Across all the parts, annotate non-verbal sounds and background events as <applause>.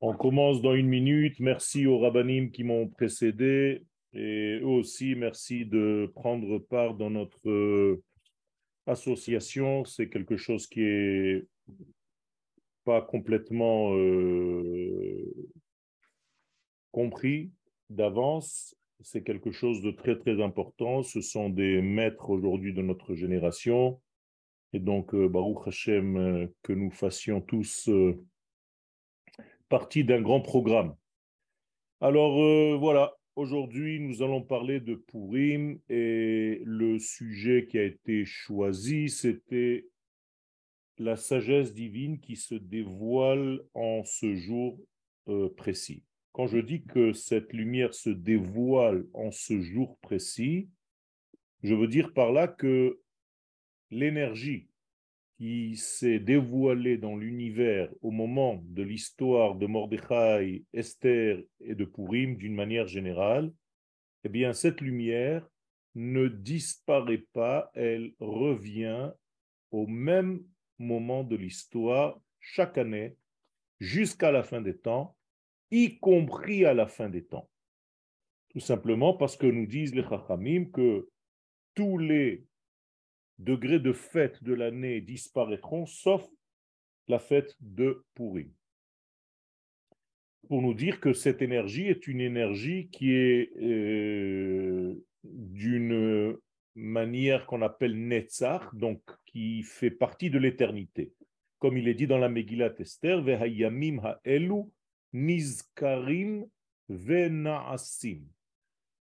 On commence dans une minute. Merci aux rabbinim qui m'ont précédé et eux aussi, merci de prendre part dans notre euh, association. C'est quelque chose qui est pas complètement euh, compris d'avance. C'est quelque chose de très très important. Ce sont des maîtres aujourd'hui de notre génération. Et donc, euh, Baruch Hashem, que nous fassions tous partie d'un grand programme. Alors euh, voilà, aujourd'hui nous allons parler de Purim et le sujet qui a été choisi, c'était la sagesse divine qui se dévoile en ce jour euh, précis. Quand je dis que cette lumière se dévoile en ce jour précis, je veux dire par là que l'énergie qui s'est dévoilé dans l'univers au moment de l'histoire de Mordechai, Esther et de Purim d'une manière générale, eh bien cette lumière ne disparaît pas, elle revient au même moment de l'histoire chaque année jusqu'à la fin des temps, y compris à la fin des temps. Tout simplement parce que nous disent les Chachamim que tous les degrés de fête de l'année disparaîtront, sauf la fête de Pourri. Pour nous dire que cette énergie est une énergie qui est euh, d'une manière qu'on appelle Netzach, donc qui fait partie de l'éternité. Comme il est dit dans la Megillat Esther, Vehayamim ha'elu nizkarim vena'asim.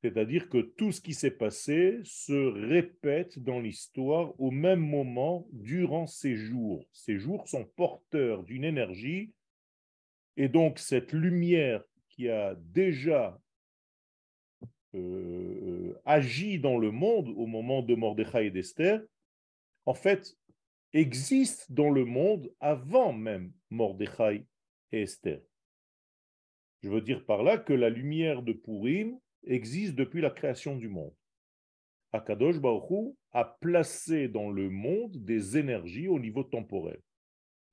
C'est-à-dire que tout ce qui s'est passé se répète dans l'histoire au même moment durant ces jours. Ces jours sont porteurs d'une énergie et donc cette lumière qui a déjà euh, agi dans le monde au moment de Mordechai et d'Esther, en fait, existe dans le monde avant même Mordechai et Esther. Je veux dire par là que la lumière de Purim existe depuis la création du monde. Akadosh Baruch a placé dans le monde des énergies au niveau temporel.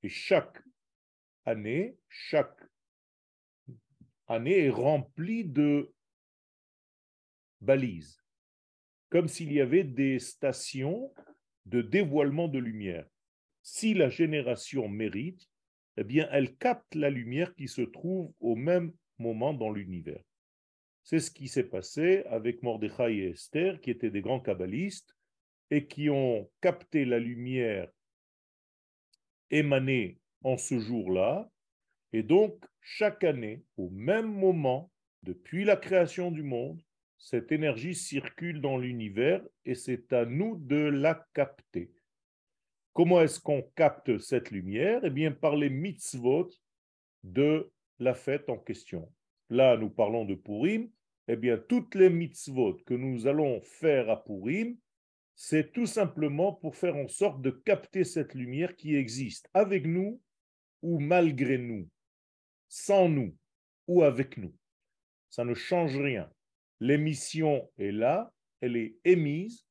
Et chaque année, chaque année est remplie de balises, comme s'il y avait des stations de dévoilement de lumière. Si la génération mérite, eh bien, elle capte la lumière qui se trouve au même moment dans l'univers. C'est ce qui s'est passé avec Mordechai et Esther, qui étaient des grands kabbalistes et qui ont capté la lumière émanée en ce jour-là. Et donc, chaque année, au même moment, depuis la création du monde, cette énergie circule dans l'univers et c'est à nous de la capter. Comment est-ce qu'on capte cette lumière? Eh bien, par les mitzvot de la fête en question. Là, nous parlons de Purim, eh bien, toutes les mitzvot que nous allons faire à Purim, c'est tout simplement pour faire en sorte de capter cette lumière qui existe avec nous ou malgré nous, sans nous ou avec nous. Ça ne change rien. L'émission est là, elle est émise,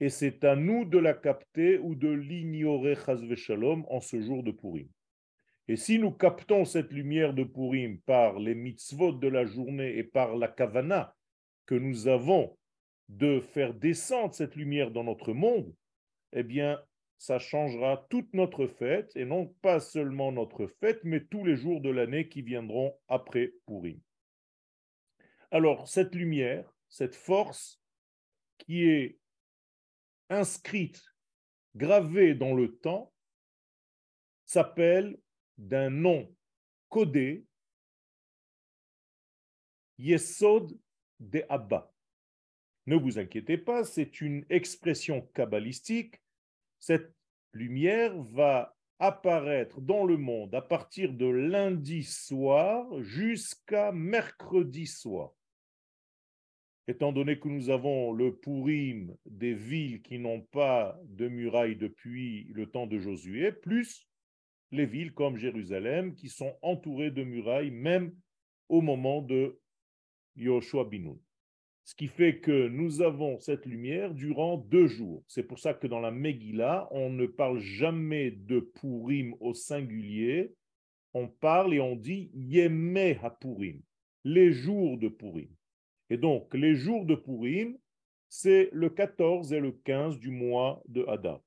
et c'est à nous de la capter ou de l'ignorer, shalom, en ce jour de Purim. Et si nous captons cette lumière de Purim par les mitzvot de la journée et par la kavana que nous avons de faire descendre cette lumière dans notre monde, eh bien, ça changera toute notre fête, et non pas seulement notre fête, mais tous les jours de l'année qui viendront après Purim. Alors, cette lumière, cette force qui est inscrite, gravée dans le temps, s'appelle d'un nom codé, Yesod de Abba. Ne vous inquiétez pas, c'est une expression kabbalistique. Cette lumière va apparaître dans le monde à partir de lundi soir jusqu'à mercredi soir. Étant donné que nous avons le Purim des villes qui n'ont pas de murailles depuis le temps de Josué, plus les villes comme Jérusalem qui sont entourées de murailles même au moment de Yoshua Binoun. Ce qui fait que nous avons cette lumière durant deux jours. C'est pour ça que dans la Megillah, on ne parle jamais de Purim au singulier, on parle et on dit Yeme HaPurim, les jours de Purim. Et donc, les jours de Purim, c'est le 14 et le 15 du mois de Hadar.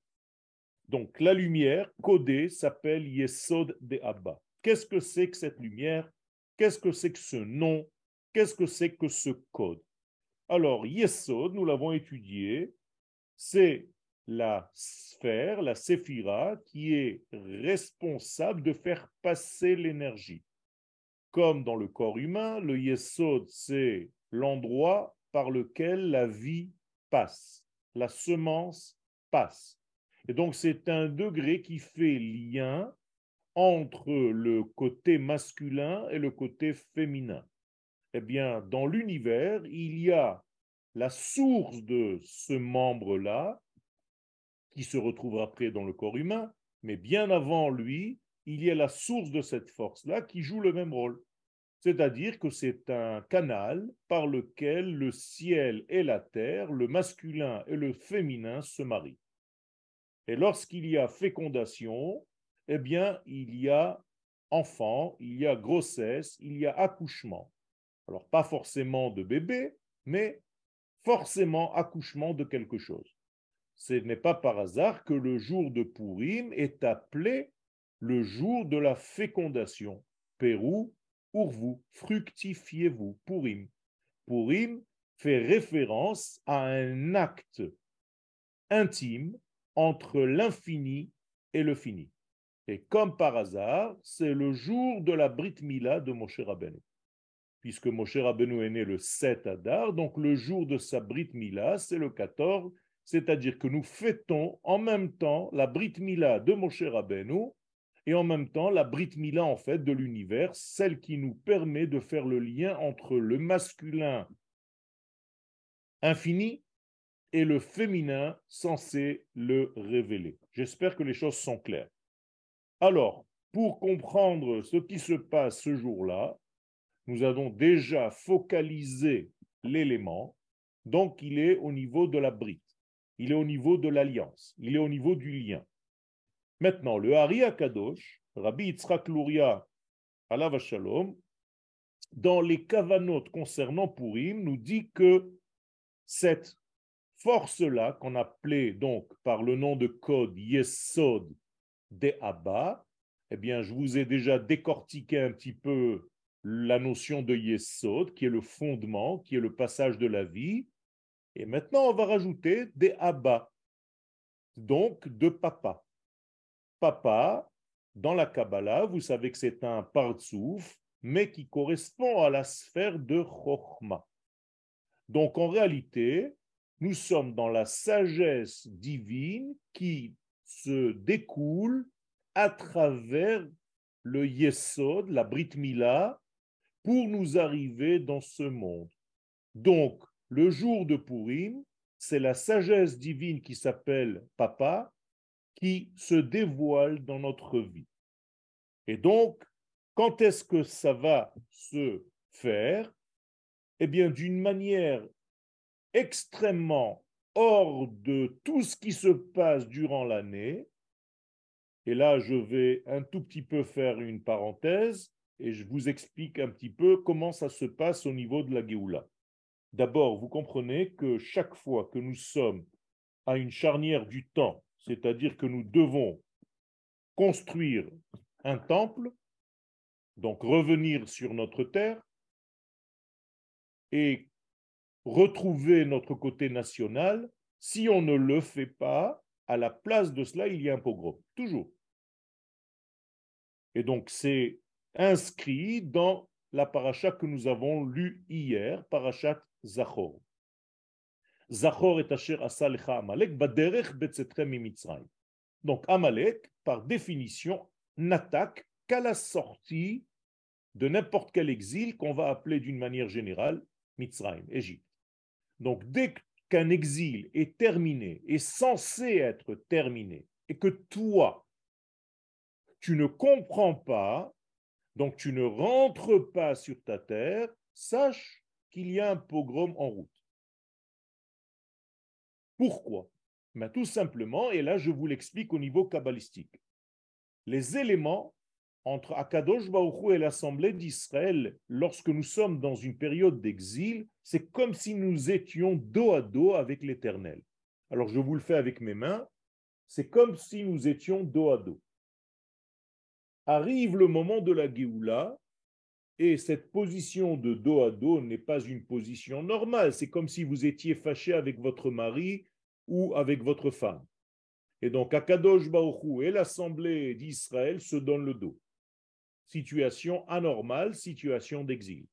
Donc, la lumière codée s'appelle Yesod de Abba. Qu'est-ce que c'est que cette lumière? Qu'est-ce que c'est que ce nom? Qu'est-ce que c'est que ce code? Alors, Yesod, nous l'avons étudié, c'est la sphère, la séphira, qui est responsable de faire passer l'énergie. Comme dans le corps humain, le Yesod, c'est l'endroit par lequel la vie passe, la semence passe. Et donc, c'est un degré qui fait lien entre le côté masculin et le côté féminin. Eh bien, dans l'univers, il y a la source de ce membre-là, qui se retrouve après dans le corps humain, mais bien avant lui, il y a la source de cette force-là qui joue le même rôle. C'est-à-dire que c'est un canal par lequel le ciel et la terre, le masculin et le féminin se marient. Et lorsqu'il y a fécondation, eh bien, il y a enfant, il y a grossesse, il y a accouchement. Alors, pas forcément de bébé, mais forcément accouchement de quelque chose. Ce n'est pas par hasard que le jour de Purim est appelé le jour de la fécondation. Pérou, vous, fructifiez-vous, Purim. Purim fait référence à un acte intime entre l'infini et le fini. Et comme par hasard, c'est le jour de la Brit Mila de Moshe Rabbeinu. Puisque Moshe Rabbeinu est né le 7 Adar, donc le jour de sa Brit Mila, c'est le 14, c'est-à-dire que nous fêtons en même temps la Brit Mila de Moshe Rabbeinu et en même temps la Brit Mila en fait de l'univers, celle qui nous permet de faire le lien entre le masculin infini et le féminin censé le révéler. J'espère que les choses sont claires. Alors, pour comprendre ce qui se passe ce jour-là, nous avons déjà focalisé l'élément, donc il est au niveau de la brite, il est au niveau de l'alliance, il est au niveau du lien. Maintenant, le Hari Akadosh, Rabbi Yitzhak Luria, Allah Shalom, dans les Kavanot concernant Purim, nous dit que cette force-là, qu'on appelait donc par le nom de code Yesod de Abba, eh bien, je vous ai déjà décortiqué un petit peu la notion de Yesod, qui est le fondement, qui est le passage de la vie. Et maintenant, on va rajouter des Abba, donc de papa. Papa, dans la Kabbalah, vous savez que c'est un partsouf, mais qui correspond à la sphère de Chochma. Donc en réalité, nous sommes dans la sagesse divine qui se découle à travers le Yesod, la Brit Mila, pour nous arriver dans ce monde. Donc, le jour de Purim, c'est la sagesse divine qui s'appelle Papa qui se dévoile dans notre vie. Et donc, quand est-ce que ça va se faire? Eh bien, d'une manière extrêmement hors de tout ce qui se passe durant l'année. Et là, je vais un tout petit peu faire une parenthèse et je vous explique un petit peu comment ça se passe au niveau de la Géoula. D'abord, vous comprenez que chaque fois que nous sommes à une charnière du temps, c'est-à-dire que nous devons construire un temple, donc revenir sur notre terre, et retrouver notre côté national. Si on ne le fait pas, à la place de cela, il y a un pogrom, toujours. Et donc, c'est inscrit dans la paracha que nous avons lue hier, parachat Zachor. Zachor est Asher Asalecha Amalek, Baderech Betzetrem Donc, Amalek, par définition, n'attaque qu'à la sortie de n'importe quel exil qu'on va appeler d'une manière générale Mitzrayim, Égypte. Donc dès qu'un exil est terminé, est censé être terminé, et que toi, tu ne comprends pas, donc tu ne rentres pas sur ta terre, sache qu'il y a un pogrom en route. Pourquoi? Ben, Tout simplement, et là je vous l'explique au niveau kabbalistique. Les éléments entre Akadosh Baruch et l'Assemblée d'Israël, lorsque nous sommes dans une période d'exil, c'est comme si nous étions dos à dos avec l'Éternel. Alors je vous le fais avec mes mains, c'est comme si nous étions dos à dos. Arrive le moment de la Géoula, et cette position de dos à dos n'est pas une position normale, c'est comme si vous étiez fâché avec votre mari ou avec votre femme. Et donc Akadosh Baruch et l'Assemblée d'Israël se donnent le dos situation anormale, situation d'exil.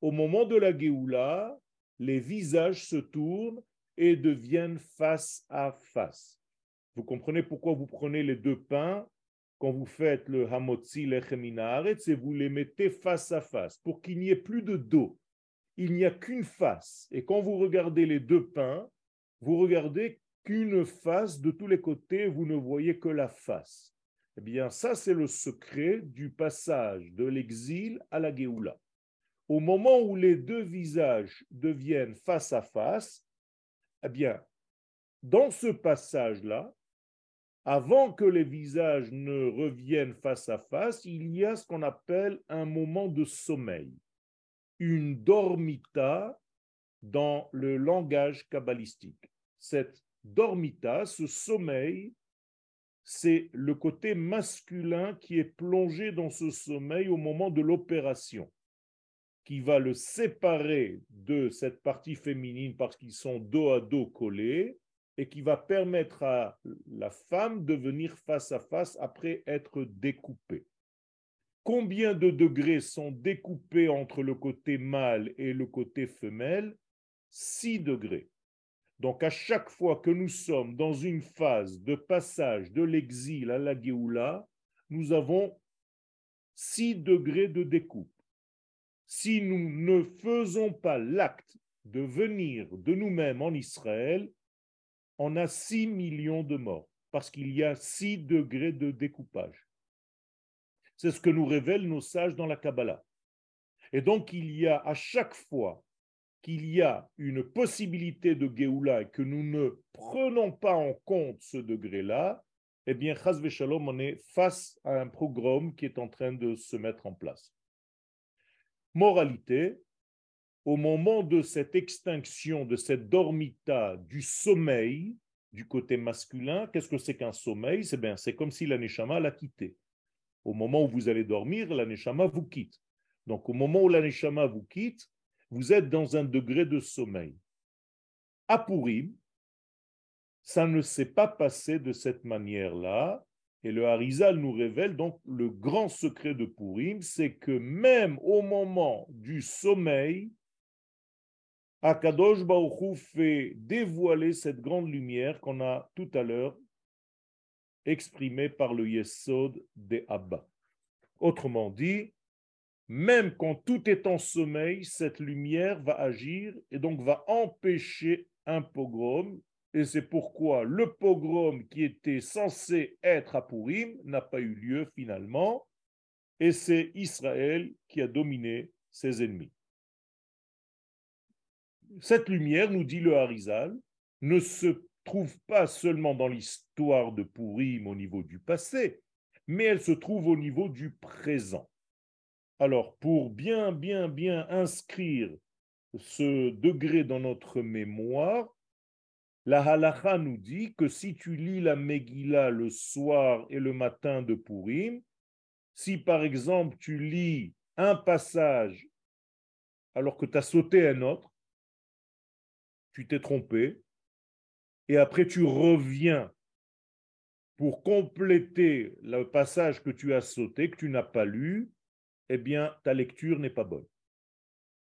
Au moment de la Géoula, les visages se tournent et deviennent face à face. Vous comprenez pourquoi vous prenez les deux pains quand vous faites le hamotzi lecheminaret, et vous les mettez face à face pour qu'il n'y ait plus de dos. Il n'y a qu'une face. Et quand vous regardez les deux pains, vous regardez qu'une face de tous les côtés, vous ne voyez que la face. Eh bien, ça, c'est le secret du passage de l'exil à la Géoula. Au moment où les deux visages deviennent face à face, eh bien, dans ce passage-là, avant que les visages ne reviennent face à face, il y a ce qu'on appelle un moment de sommeil, une dormita dans le langage kabbalistique. Cette dormita, ce sommeil, c'est le côté masculin qui est plongé dans ce sommeil au moment de l'opération, qui va le séparer de cette partie féminine parce qu'ils sont dos à dos collés et qui va permettre à la femme de venir face à face après être découpée. Combien de degrés sont découpés entre le côté mâle et le côté femelle? 6 degrés. Donc à chaque fois que nous sommes dans une phase de passage de l'exil à la Géoula, nous avons six degrés de découpe. Si nous ne faisons pas l'acte de venir de nous-mêmes en Israël, on a six millions de morts, parce qu'il y a six degrés de découpage. C'est ce que nous révèlent nos sages dans la Kabbalah. Et donc il y a à chaque fois qu'il y a une possibilité de Géoula et que nous ne prenons pas en compte ce degré-là, eh bien, Chaz Shalom, on est face à un programme qui est en train de se mettre en place. Moralité, au moment de cette extinction, de cette dormita du sommeil du côté masculin, qu'est-ce que c'est qu'un sommeil? C'est bien, c'est comme si l'aneshama l'a quitté. Au moment où vous allez dormir, l'aneshama vous quitte. Donc, au moment où l'aneshama vous quitte, vous êtes dans un degré de sommeil. À Purim, ça ne s'est pas passé de cette manière-là. Et le Harizal nous révèle donc le grand secret de Purim, c'est que même au moment du sommeil, Akadosh Baruch fait dévoiler cette grande lumière qu'on a tout à l'heure exprimée par le Yesod de Abba. Autrement dit, même quand tout est en sommeil, cette lumière va agir et donc va empêcher un pogrom. Et c'est pourquoi le pogrom qui était censé être à Purim n'a pas eu lieu finalement. Et c'est Israël qui a dominé ses ennemis. Cette lumière, nous dit le Harizal, ne se trouve pas seulement dans l'histoire de Purim au niveau du passé, mais elle se trouve au niveau du présent. Alors, pour bien, bien, bien inscrire ce degré dans notre mémoire, la halacha nous dit que si tu lis la Megillah le soir et le matin de Purim, si par exemple tu lis un passage alors que tu as sauté un autre, tu t'es trompé, et après tu reviens pour compléter le passage que tu as sauté, que tu n'as pas lu, eh bien, ta lecture n'est pas bonne.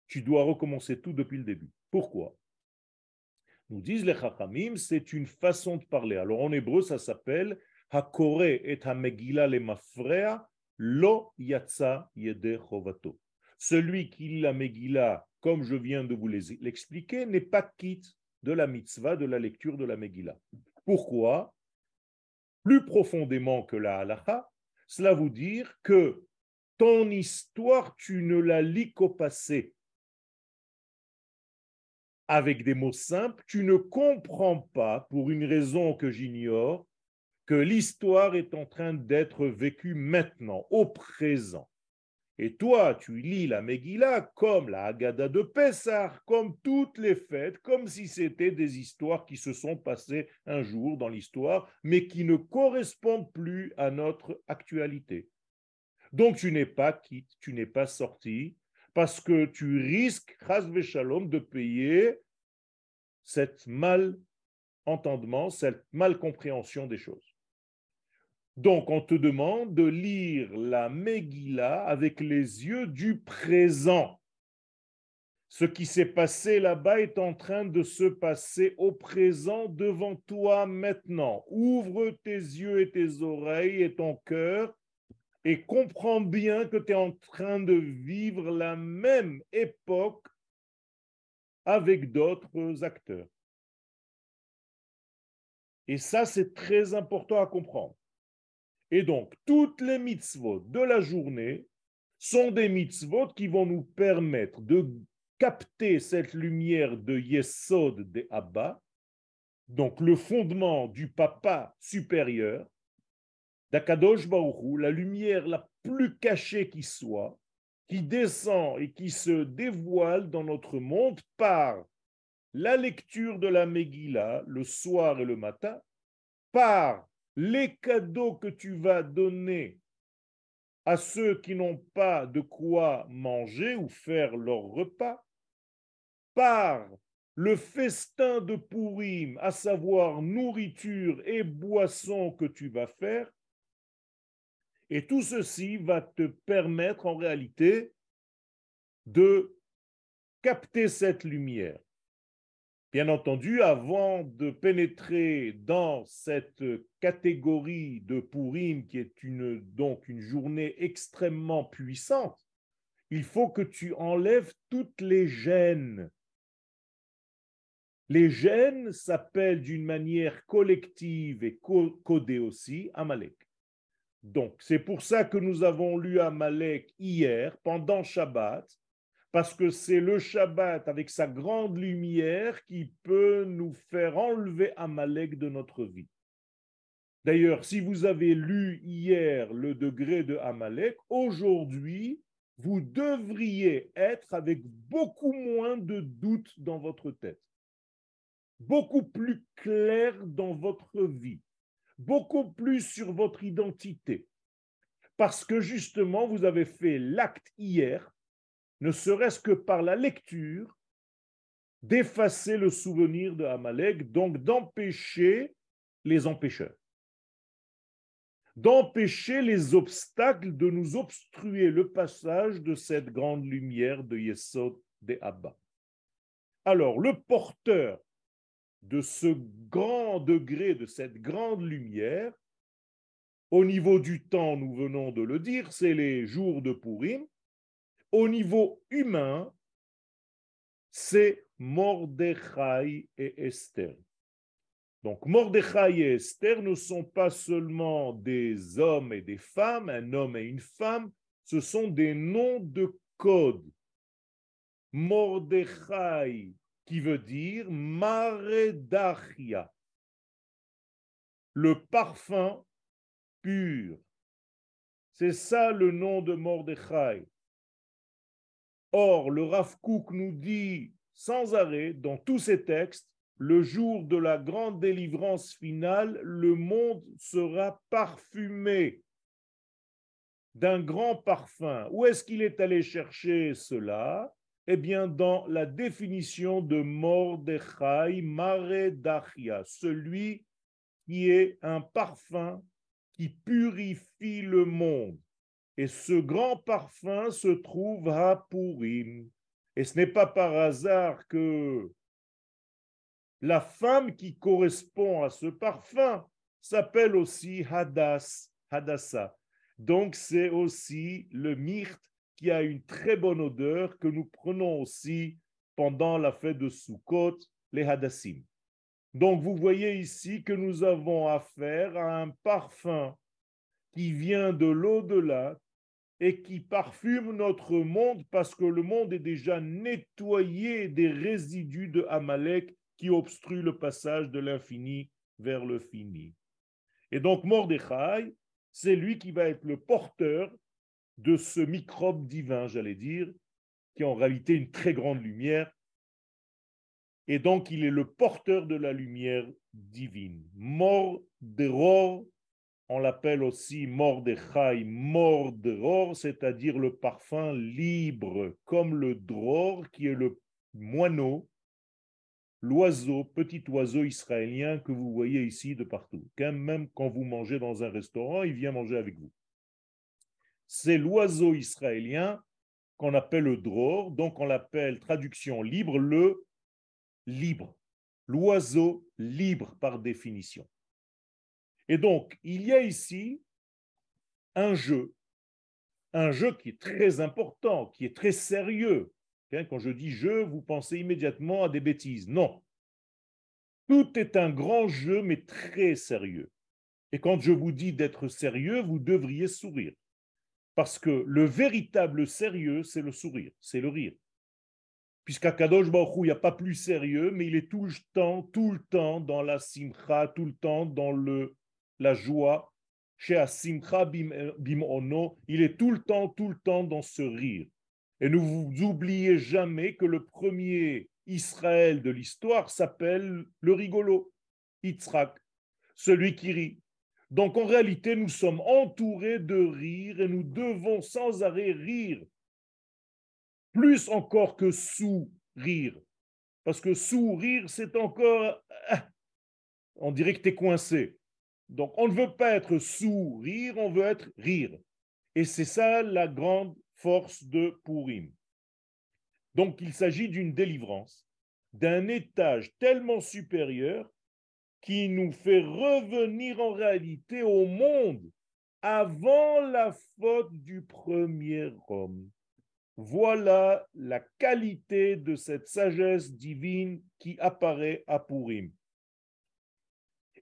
Tu dois recommencer tout depuis le début. Pourquoi? Nous disent les Chachamim, c'est une façon de parler. Alors en hébreu, ça s'appelle Hakore et Hamegila le Mafrea lo yatsa yede chovato. Celui qui lit la Megillah, comme je viens de vous l'expliquer, n'est pas quitte de la mitzvah, de la lecture de la Megillah. Pourquoi? Plus profondément que la halacha, cela veut dire que ton histoire, tu ne la lis qu'au passé. Avec des mots simples, tu ne comprends pas, pour une raison que j'ignore, que l'histoire est en train d'être vécue maintenant, au présent. Et toi, tu lis la Megillah comme la Haggadah de Pessah, comme toutes les fêtes, comme si c'était des histoires qui se sont passées un jour dans l'histoire, mais qui ne correspondent plus à notre actualité. Donc tu n'es pas quitte, tu n'es pas sorti, parce que tu risques, Shalom, de payer cette mal-entendement, cette mal-compréhension des choses. Donc, on te demande de lire la Megillah avec les yeux du présent. Ce qui s'est passé là-bas est en train de se passer au présent devant toi maintenant. Ouvre tes yeux et tes oreilles et ton cœur et comprends bien que tu es en train de vivre la même époque avec d'autres acteurs. Et ça, c'est très important à comprendre. Et donc, toutes les mitzvot de la journée sont des mitzvot qui vont nous permettre de capter cette lumière de Yesod de Abba, donc le fondement du papa supérieur, d'Akadosh Baruchou, la lumière la plus cachée qui soit, qui descend et qui se dévoile dans notre monde par la lecture de la Megillah le soir et le matin, par les cadeaux que tu vas donner à ceux qui n'ont pas de quoi manger ou faire leur repas, par le festin de Pourim, à savoir nourriture et boisson que tu vas faire, et tout ceci va te permettre en réalité de capter cette lumière. Bien entendu, avant de pénétrer dans cette catégorie de Purim, qui est donc une journée extrêmement puissante, il faut que tu enlèves toutes les gênes. Les gènes s'appellent d'une manière collective et codée aussi Amalek. Donc, c'est pour ça que nous avons lu Amalek hier, pendant Shabbat, parce que c'est le Shabbat avec sa grande lumière qui peut nous faire enlever Amalek de notre vie. D'ailleurs, si vous avez lu hier le degré de Amalek, aujourd'hui, vous devriez être avec beaucoup moins de doutes dans votre tête, beaucoup plus clair dans votre vie, beaucoup plus sur votre identité, parce que justement, vous avez fait l'acte hier ne serait-ce que par la lecture, d'effacer le souvenir de Amalek, donc d'empêcher les empêcheurs, d'empêcher les obstacles de nous obstruer le passage de cette grande lumière de Yesod de Abba. Alors, le porteur de ce grand degré, de cette grande lumière, au niveau du temps, nous venons de le dire, c'est les jours de Purim, au niveau humain, c'est Mordechai et Esther. Donc Mordechai et Esther ne sont pas seulement des hommes et des femmes, un homme et une femme, ce sont des noms de code. Mordechai qui veut dire Maredachia, le parfum pur. C'est ça le nom de Mordechai. Or, le Rav nous dit sans arrêt dans tous ses textes, le jour de la grande délivrance finale, le monde sera parfumé d'un grand parfum. Où est-ce qu'il est allé chercher cela? Eh bien, dans la définition de Mordechai Maredachia, celui qui est un parfum qui purifie le monde. Et ce grand parfum se trouve à Purim. Et ce n'est pas par hasard que la femme qui correspond à ce parfum s'appelle aussi Hadas, Hadassa. Donc c'est aussi le myrte qui a une très bonne odeur que nous prenons aussi pendant la fête de Sukkot, les Hadassim. Donc vous voyez ici que nous avons affaire à un parfum qui vient de l'au-delà, et qui parfume notre monde parce que le monde est déjà nettoyé des résidus de Amalek qui obstruent le passage de l'infini vers le fini. Et donc Mordechai, c'est lui qui va être le porteur de ce microbe divin, j'allais dire, qui est en réalité une très grande lumière. Et donc il est le porteur de la lumière divine. Mordéror, on l'appelle aussi Mordechai, Mordéror, c'est-à-dire le parfum libre, comme le dror qui est le moineau l'oiseau, petit oiseau israélien que vous voyez ici de partout. Même quand vous mangez dans un restaurant, il vient manger avec vous. C'est l'oiseau israélien qu'on appelle le dror, donc on l'appelle traduction libre, le libre. L'oiseau libre par définition. Et donc, il y a ici un jeu, un jeu qui est très important, qui est très sérieux, quand je dis jeu, vous pensez immédiatement à des bêtises. Non. Tout est un grand jeu, mais très sérieux. Et quand je vous dis d'être sérieux, vous devriez sourire. Parce que le véritable sérieux, c'est le sourire, c'est le rire. Puisqu'à Kadosh Baruch il n'y a pas plus sérieux, mais il est tout le temps, tout le temps dans la simcha, tout le temps dans le, la joie. Chez simcha bim ono, il est tout le temps, tout le temps dans ce rire. Et ne vous oubliez jamais que le premier Israël de l'histoire s'appelle le rigolo, Yitzhak, celui qui rit. Donc en réalité, nous sommes entourés de rire et nous devons sans arrêt rire, plus encore que sourire. Parce que sourire, c'est encore... Ah, on dirait que tu es coincé. Donc on ne veut pas être sourire, on veut être rire. Et c'est ça la grande force de Purim. Donc il s'agit d'une délivrance, d'un étage tellement supérieur qui nous fait revenir en réalité au monde avant la faute du premier homme. Voilà la qualité de cette sagesse divine qui apparaît à Purim.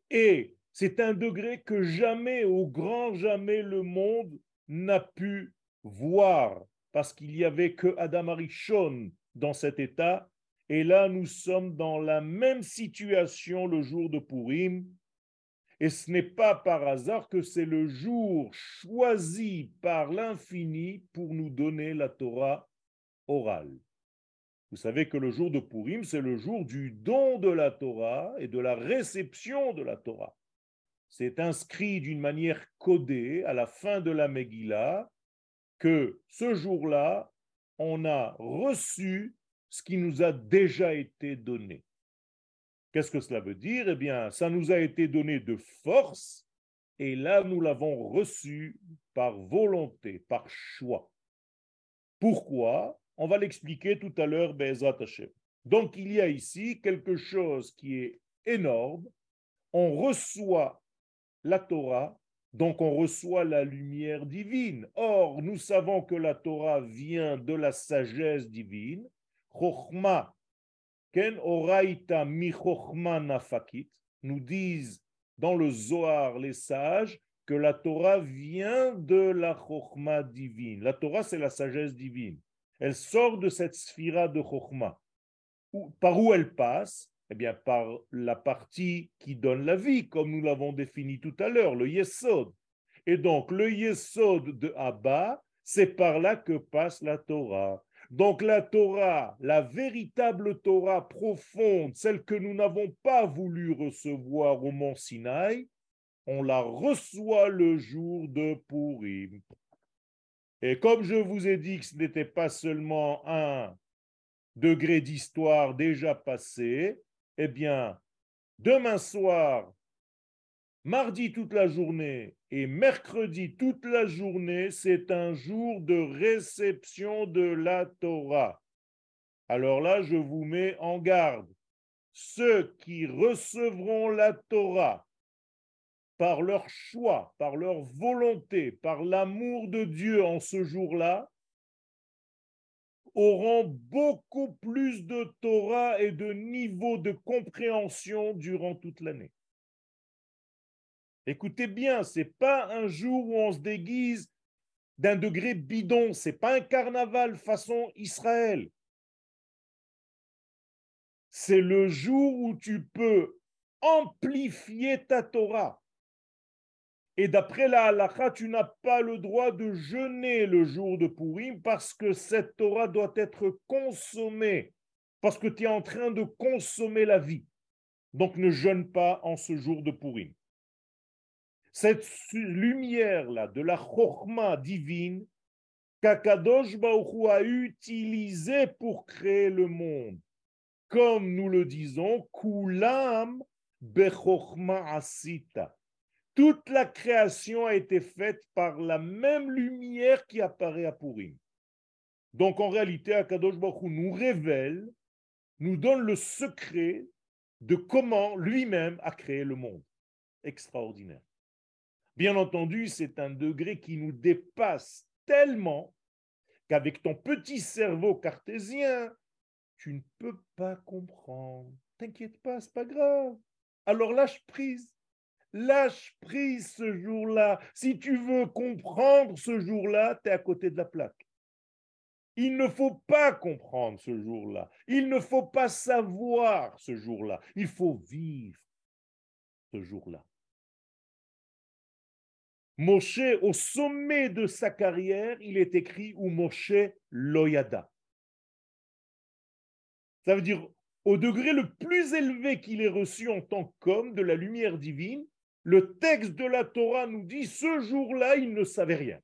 Et c'est un degré que jamais, au grand jamais, le monde n'a pu voir, parce qu'il n'y avait que Adam Arishon dans cet état, et là nous sommes dans la même situation le jour de Purim, et ce n'est pas par hasard que c'est le jour choisi par l'infini pour nous donner la Torah orale. Vous savez que le jour de Purim, c'est le jour du don de la Torah et de la réception de la Torah. C'est inscrit d'une manière codée à la fin de la Megillah que ce jour-là, on a reçu ce qui nous a déjà été donné. Qu'est-ce que cela veut dire? Eh bien, ça nous a été donné de force, et là, nous l'avons reçu par volonté, par choix. Pourquoi? On va l'expliquer tout à l'heure, Bezat Donc, il y a ici quelque chose qui est énorme. On reçoit la Torah donc on reçoit la lumière divine. Or, nous savons que la Torah vient de la sagesse divine. Chochma, ken oraita mi nafakit, nous disent dans le Zohar les sages que la Torah vient de la Chochma divine. La Torah, c'est la sagesse divine. Elle sort de cette sphira de Chochma. Par où elle passe? Eh bien, par la partie qui donne la vie, comme nous l'avons défini tout à l'heure, le Yesod. Et donc, le Yesod de Abba, c'est par là que passe la Torah. Donc, la Torah, la véritable Torah profonde, celle que nous n'avons pas voulu recevoir au mont Sinaï, on la reçoit le jour de Purim. Et comme je vous ai dit que ce n'était pas seulement un degré d'histoire déjà passé, eh bien, demain soir, mardi toute la journée et mercredi toute la journée, c'est un jour de réception de la Torah. Alors là, je vous mets en garde. Ceux qui recevront la Torah par leur choix, par leur volonté, par l'amour de Dieu en ce jour-là, auront beaucoup plus de Torah et de niveau de compréhension durant toute l'année. Écoutez bien, c'est pas un jour où on se déguise d'un degré bidon, c'est pas un carnaval façon Israël. C'est le jour où tu peux amplifier ta Torah. Et d'après la halakha, tu n'as pas le droit de jeûner le jour de Purim parce que cette Torah doit être consommée, parce que tu es en train de consommer la vie. Donc ne jeûne pas en ce jour de Purim. Cette lumière-là de la chorma divine qu'Akadosh Baruch a utilisée pour créer le monde, comme nous le disons, Kulam Bechorma Asita toute la création a été faite par la même lumière qui apparaît à Purim. Donc en réalité, Akadosh Baruch nous révèle, nous donne le secret de comment lui-même a créé le monde. Extraordinaire. Bien entendu, c'est un degré qui nous dépasse tellement qu'avec ton petit cerveau cartésien, tu ne peux pas comprendre. T'inquiète pas, c'est pas grave. Alors lâche prise. Lâche prise ce jour-là. Si tu veux comprendre ce jour-là, tu es à côté de la plaque. Il ne faut pas comprendre ce jour-là. Il ne faut pas savoir ce jour-là. Il faut vivre ce jour-là. Moshe, au sommet de sa carrière, il est écrit ou Moshe Loyada. Ça veut dire au degré le plus élevé qu'il ait reçu en tant qu'homme de la lumière divine, le texte de la Torah nous dit, ce jour-là, il ne savait rien.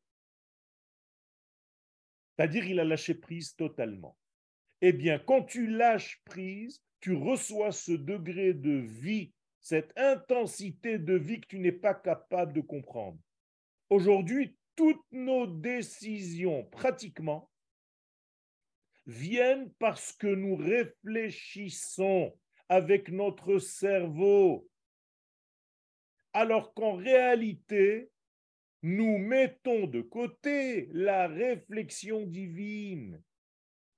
C'est-à-dire, il a lâché prise totalement. Eh bien, quand tu lâches prise, tu reçois ce degré de vie, cette intensité de vie que tu n'es pas capable de comprendre. Aujourd'hui, toutes nos décisions, pratiquement, viennent parce que nous réfléchissons avec notre cerveau, alors qu'en réalité, nous mettons de côté la réflexion divine,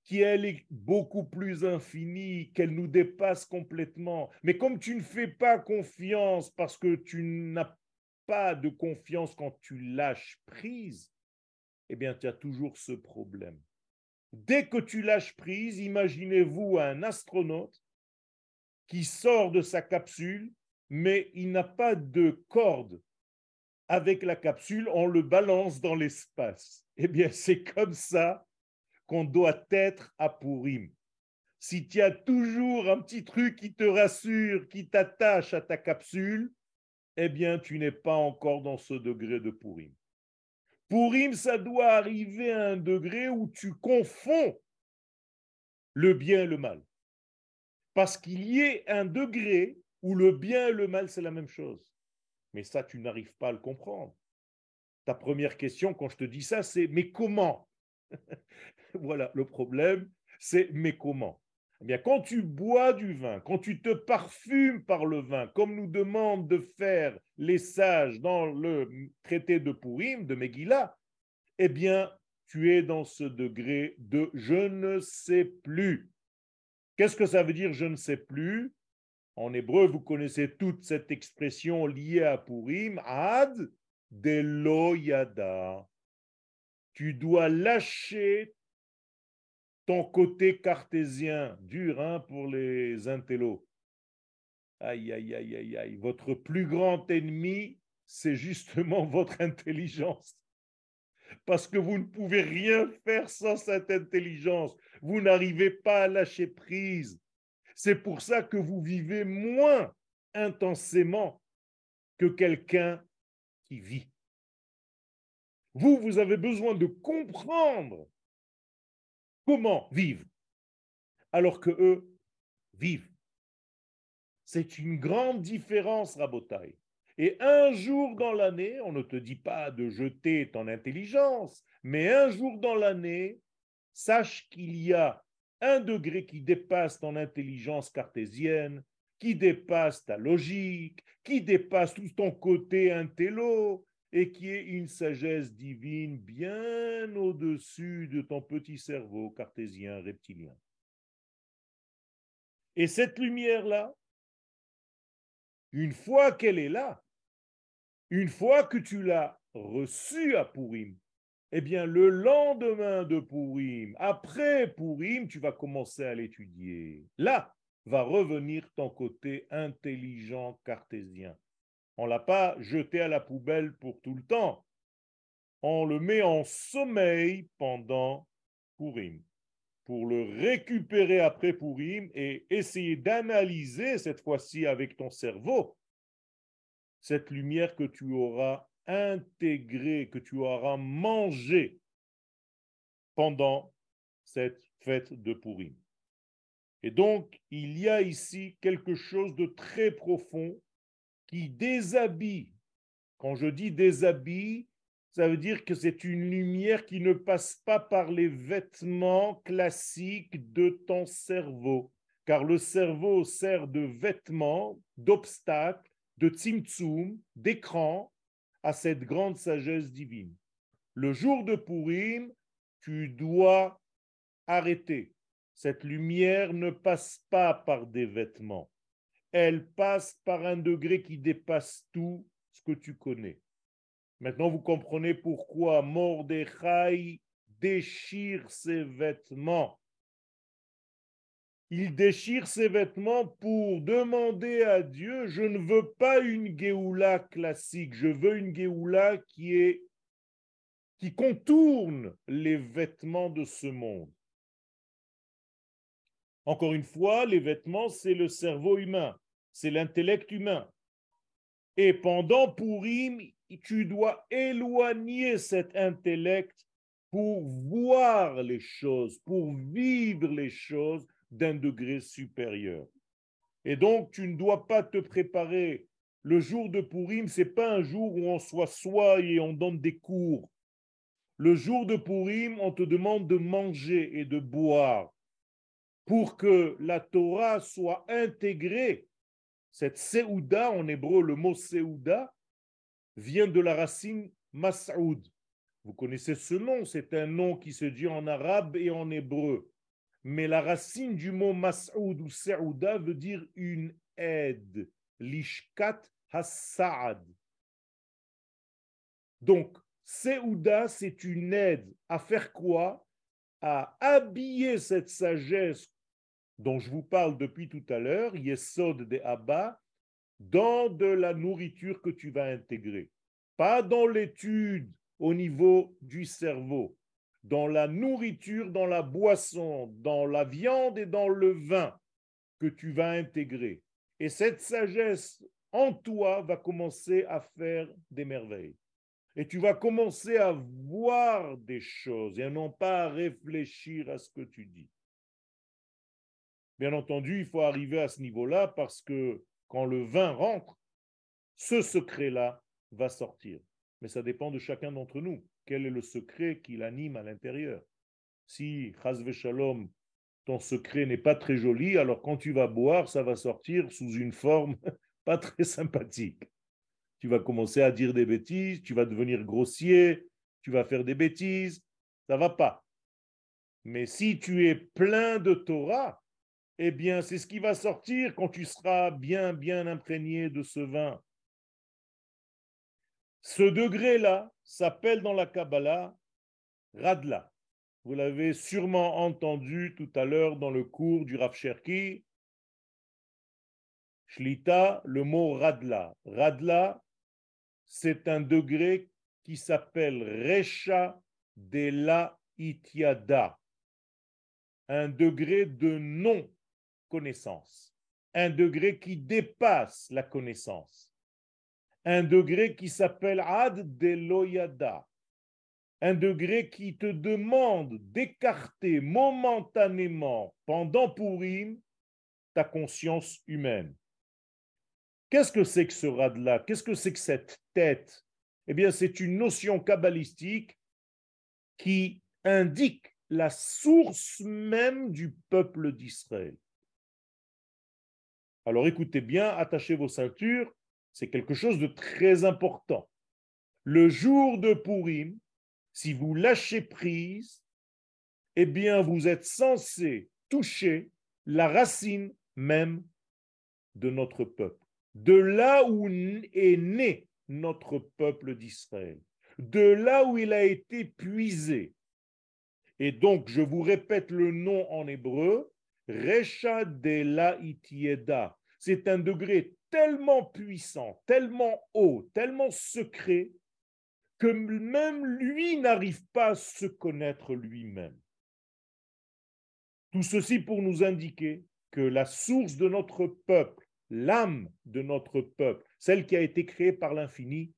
qui elle est beaucoup plus infinie, qu'elle nous dépasse complètement. Mais comme tu ne fais pas confiance parce que tu n'as pas de confiance quand tu lâches prise, eh bien, tu as toujours ce problème. Dès que tu lâches prise, imaginez-vous un astronaute qui sort de sa capsule mais il n'a pas de corde avec la capsule, on le balance dans l'espace. Eh bien, <laughs> c'est comme ça qu'on doit être à Purim. Si tu as toujours un petit truc qui te rassure, qui t'attache à ta capsule, eh bien, tu n'es pas encore dans ce degré de Purim. Purim, ça doit arriver à un degré où tu confonds le bien et le mal. Parce qu'il y ait un degré où le bien et le mal, c'est la même chose. Mais ça, tu n'arrives pas à le comprendre. Ta première question, quand je te dis ça, c'est mais comment? <laughs> Voilà, le problème, c'est mais comment? Eh bien, quand tu bois du vin, quand tu te parfumes par le vin, comme nous demandent de faire les sages dans le traité de Purim, de Megillah, eh bien, tu es dans ce degré de je ne sais plus. Qu'est-ce que ça veut dire je ne sais plus en hébreu, vous connaissez toute cette expression liée à Purim, ad de loyada. Tu dois lâcher ton côté cartésien, dur hein, pour les intellos. Aïe, aïe, aïe, aïe, aïe. Votre plus grand ennemi, c'est justement <laughs> votre intelligence. Parce que vous ne pouvez rien faire sans cette intelligence. Vous n'arrivez pas à lâcher prise. C'est pour ça que vous vivez moins intensément que quelqu'un qui vit. Vous, vous avez besoin de comprendre comment vivre, alors que eux vivent. C'est une grande différence, Rabotaille. Et un jour dans l'année, on ne te dit pas de jeter ton intelligence, mais un jour dans l'année, sache qu'il y a un degré qui dépasse ton intelligence cartésienne, qui dépasse ta logique, qui dépasse tout ton côté intello, et qui est une sagesse divine bien au-dessus de ton petit cerveau cartésien reptilien. Et cette lumière-là, une fois qu'elle est là, une fois que tu l'as reçue à Purim, eh bien, le lendemain de Purim, après Purim, tu vas commencer à l'étudier. Là va revenir ton côté intelligent cartésien. On ne l'a pas jeté à la poubelle pour tout le temps. On le met en sommeil pendant Purim pour le récupérer après Purim et essayer d'analyser cette fois-ci avec ton cerveau cette lumière que tu auras intégrée, que tu auras mangée pendant cette fête de Purim. Et donc, il y a ici quelque chose de très profond qui déshabille. Quand je dis déshabille, ça veut dire que c'est une lumière qui ne passe pas par les vêtements classiques de ton cerveau. Car le cerveau sert de vêtement, d'obstacle, de tzimtzum, d'écran à cette grande sagesse divine. Le jour de Purim, tu dois arrêter. Cette lumière ne passe pas par des vêtements. Elle passe par un degré qui dépasse tout ce que tu connais. Maintenant, vous comprenez pourquoi Mordechai déchire ses vêtements. Il déchire ses vêtements pour demander à Dieu, je ne veux pas une Géoula classique, je veux une Géoula qui est qui contourne les vêtements de ce monde. Encore une fois, les vêtements, c'est le cerveau humain, c'est l'intellect humain. Et pendant Purim, tu dois éloigner cet intellect pour voir les choses, pour vivre les choses d'un degré supérieur. Et donc, tu ne dois pas te préparer. Le jour de Purim, c'est pas un jour où on s'assoit et on donne des cours. Le jour de Purim, on te demande de manger et de boire pour que la Torah soit intégrée. Cette Seouda, en hébreu, le mot Seouda, vient de la racine Mas'oud. Vous connaissez ce nom, c'est un nom qui se dit en arabe et en hébreu. Mais la racine du mot Mas'oud ou Seouda veut dire une aide. Lishkat Hassa'ad. Donc, Seouda, c'est une aide à faire quoi? À habiller cette sagesse dont je vous parle depuis tout à l'heure, Yesod de Abba, dans de la nourriture que tu vas intégrer pas dans l'étude au niveau du cerveau, dans la nourriture, dans la boisson, dans la viande et dans le vin que tu vas intégrer. Et cette sagesse en toi va commencer à faire des merveilles. Et tu vas commencer à voir des choses et non pas à réfléchir à ce que tu dis. Bien entendu, il faut arriver à ce niveau-là parce que quand le vin rentre, ce secret-là va sortir. Mais ça dépend de chacun d'entre nous. Quel est le secret qui l'anime à l'intérieur? Si, chasve shalom, ton secret n'est pas très joli, alors quand tu vas boire, ça va sortir sous une forme <laughs> pas très sympathique. Tu vas commencer à dire des bêtises, tu vas devenir grossier, tu vas faire des bêtises, ça va pas. Mais si tu es plein de Torah, eh bien, c'est ce qui va sortir quand tu seras bien, bien imprégné de ce vin. Ce degré-là s'appelle dans la Kabbalah Radla. Vous l'avez sûrement entendu tout à l'heure dans le cours du Rav. Shlita, le mot Radla. Radla, c'est un degré qui s'appelle Recha de la Ityada, un degré de non-connaissance, un degré qui dépasse la connaissance. Un degré qui s'appelle Ad de Loyada, un degré qui te demande d'écarter momentanément pendant Purim ta conscience humaine. Qu'est-ce que c'est que ce rad-là? Qu'est-ce que c'est que cette tête? Eh bien, c'est une notion kabbalistique qui indique la source même du peuple d'Israël. Alors écoutez bien, attachez vos ceintures, c'est quelque chose de très important. Le jour de Purim, si vous lâchez prise, eh bien, vous êtes censé toucher la racine même de notre peuple, de là où est né notre peuple d'Israël, de là où il a été puisé. Et donc, je vous répète le nom en hébreu, Recha de Itieda. C'est un degré tellement puissant, tellement haut, tellement secret, que même lui n'arrive pas à se connaître lui-même. Tout ceci pour nous indiquer que la source de notre peuple, l'âme de notre peuple, celle qui a été créée par l'infini,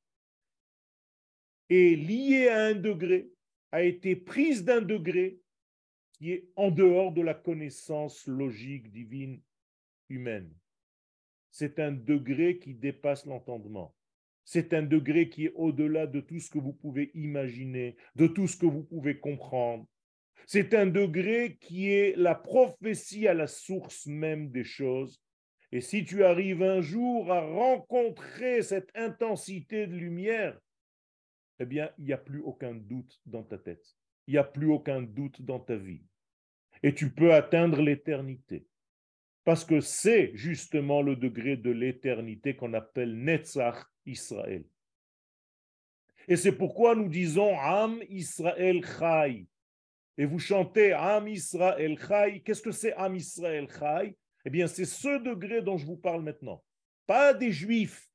est liée à un degré, a été prise d'un degré qui est en dehors de la connaissance logique divine humaine. C'est un degré qui dépasse l'entendement. C'est un degré qui est au-delà de tout ce que vous pouvez imaginer, de tout ce que vous pouvez comprendre. C'est un degré qui est la prophétie à la source même des choses. Et si tu arrives un jour à rencontrer cette intensité de lumière, eh bien, il n'y a plus aucun doute dans ta tête. Il n'y a plus aucun doute dans ta vie. Et tu peux atteindre l'éternité. Parce que c'est justement le degré de l'éternité qu'on appelle Netzach Israël. Et c'est pourquoi nous disons Am Israël Chai. Et vous chantez Am Israël Chai. Qu'est-ce que c'est Am Israël Chai? Eh bien, c'est ce degré dont je vous parle maintenant. Pas des juifs.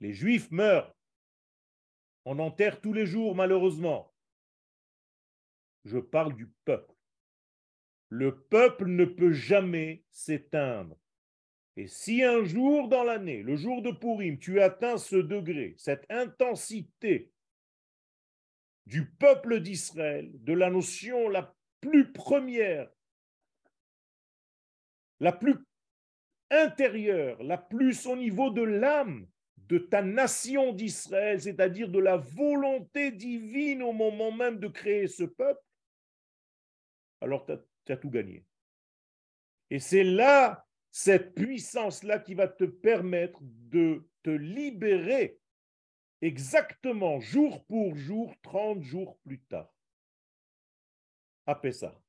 Les juifs meurent. On enterre tous les jours, malheureusement. Je parle du peuple. Le peuple ne peut jamais s'éteindre. Et si un jour dans l'année, le jour de Purim, tu atteins ce degré, cette intensité du peuple d'Israël, de la notion la plus première, la plus intérieure, la plus au niveau de l'âme de ta nation d'Israël, c'est-à-dire de la volonté divine au moment même de créer ce peuple, alors tu as, tout gagné. Et c'est là cette puissance-là qui va te permettre de te libérer exactement jour pour jour, 30 jours plus tard, à Pessah.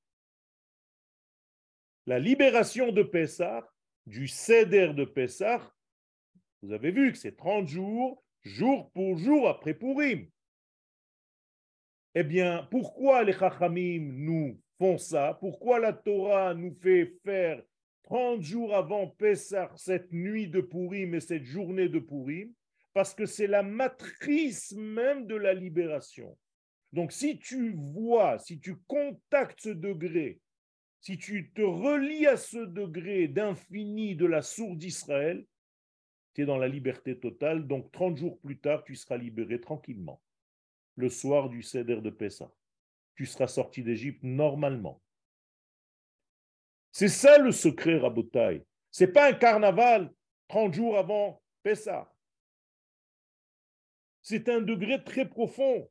La libération de Pessah, du céder de Pessah, vous avez vu que c'est 30 jours, jour pour jour après Purim. Eh bien, pourquoi les Chachamim nous font ça Pourquoi la Torah nous fait faire 30 jours avant Pessah, cette nuit de Purim et cette journée de Purim, parce que c'est la matrice même de la libération. Donc si tu vois, si tu contactes ce degré, si tu te relis à ce degré d'infini de la source d'Israël, tu es dans la liberté totale, donc 30 jours plus tard, tu seras libéré tranquillement, le soir du Seder de Pessah. Tu seras sorti d'Égypte normalement. C'est ça le secret, Rabotai. Ce n'est pas un carnaval 30 jours avant Pessah. C'est un degré très profond.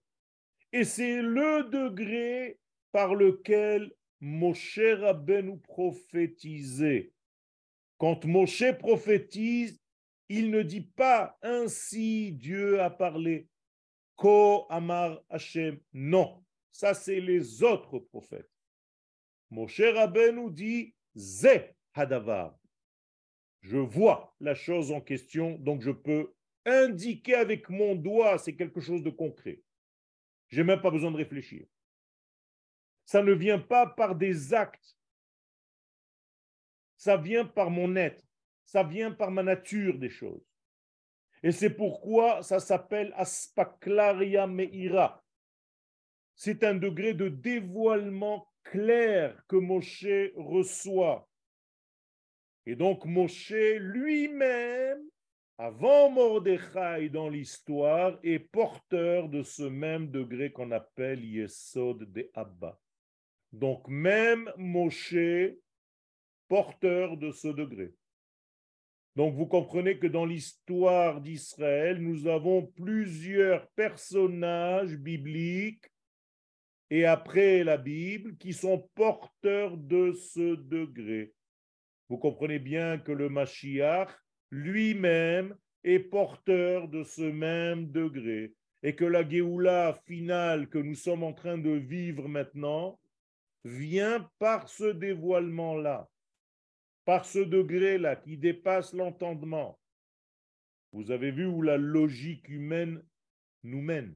Et c'est le degré par lequel Moshe Rabbeinu prophétisait. Quand Moshe prophétise, il ne dit pas ainsi Dieu a parlé. Ko Amar Hashem. Non, ça c'est les autres prophètes. Moshe Rabbeinu dit Ze Hadavar. Je vois la chose en question, donc je peux indiquer avec mon doigt, c'est quelque chose de concret. Je n'ai même pas besoin de réfléchir. Ça ne vient pas par des actes. Ça vient par mon être. Ça vient par ma nature des choses. Et c'est pourquoi ça s'appelle Aspaklaria Meira. C'est un degré de dévoilement clair que Moshe reçoit. Et donc Moshe lui-même, avant Mordechai dans l'histoire, est porteur de ce même degré qu'on appelle Yesod de Abba. Donc même Moshe, porteur de ce degré. Donc vous comprenez que dans l'histoire d'Israël, nous avons plusieurs personnages bibliques et après la Bible qui sont porteurs de ce degré. Vous comprenez bien que le Mashiach lui-même est porteur de ce même degré et que la Géoula finale que nous sommes en train de vivre maintenant vient par ce dévoilement-là, par ce degré-là qui dépasse l'entendement. Vous avez vu où la logique humaine nous mène.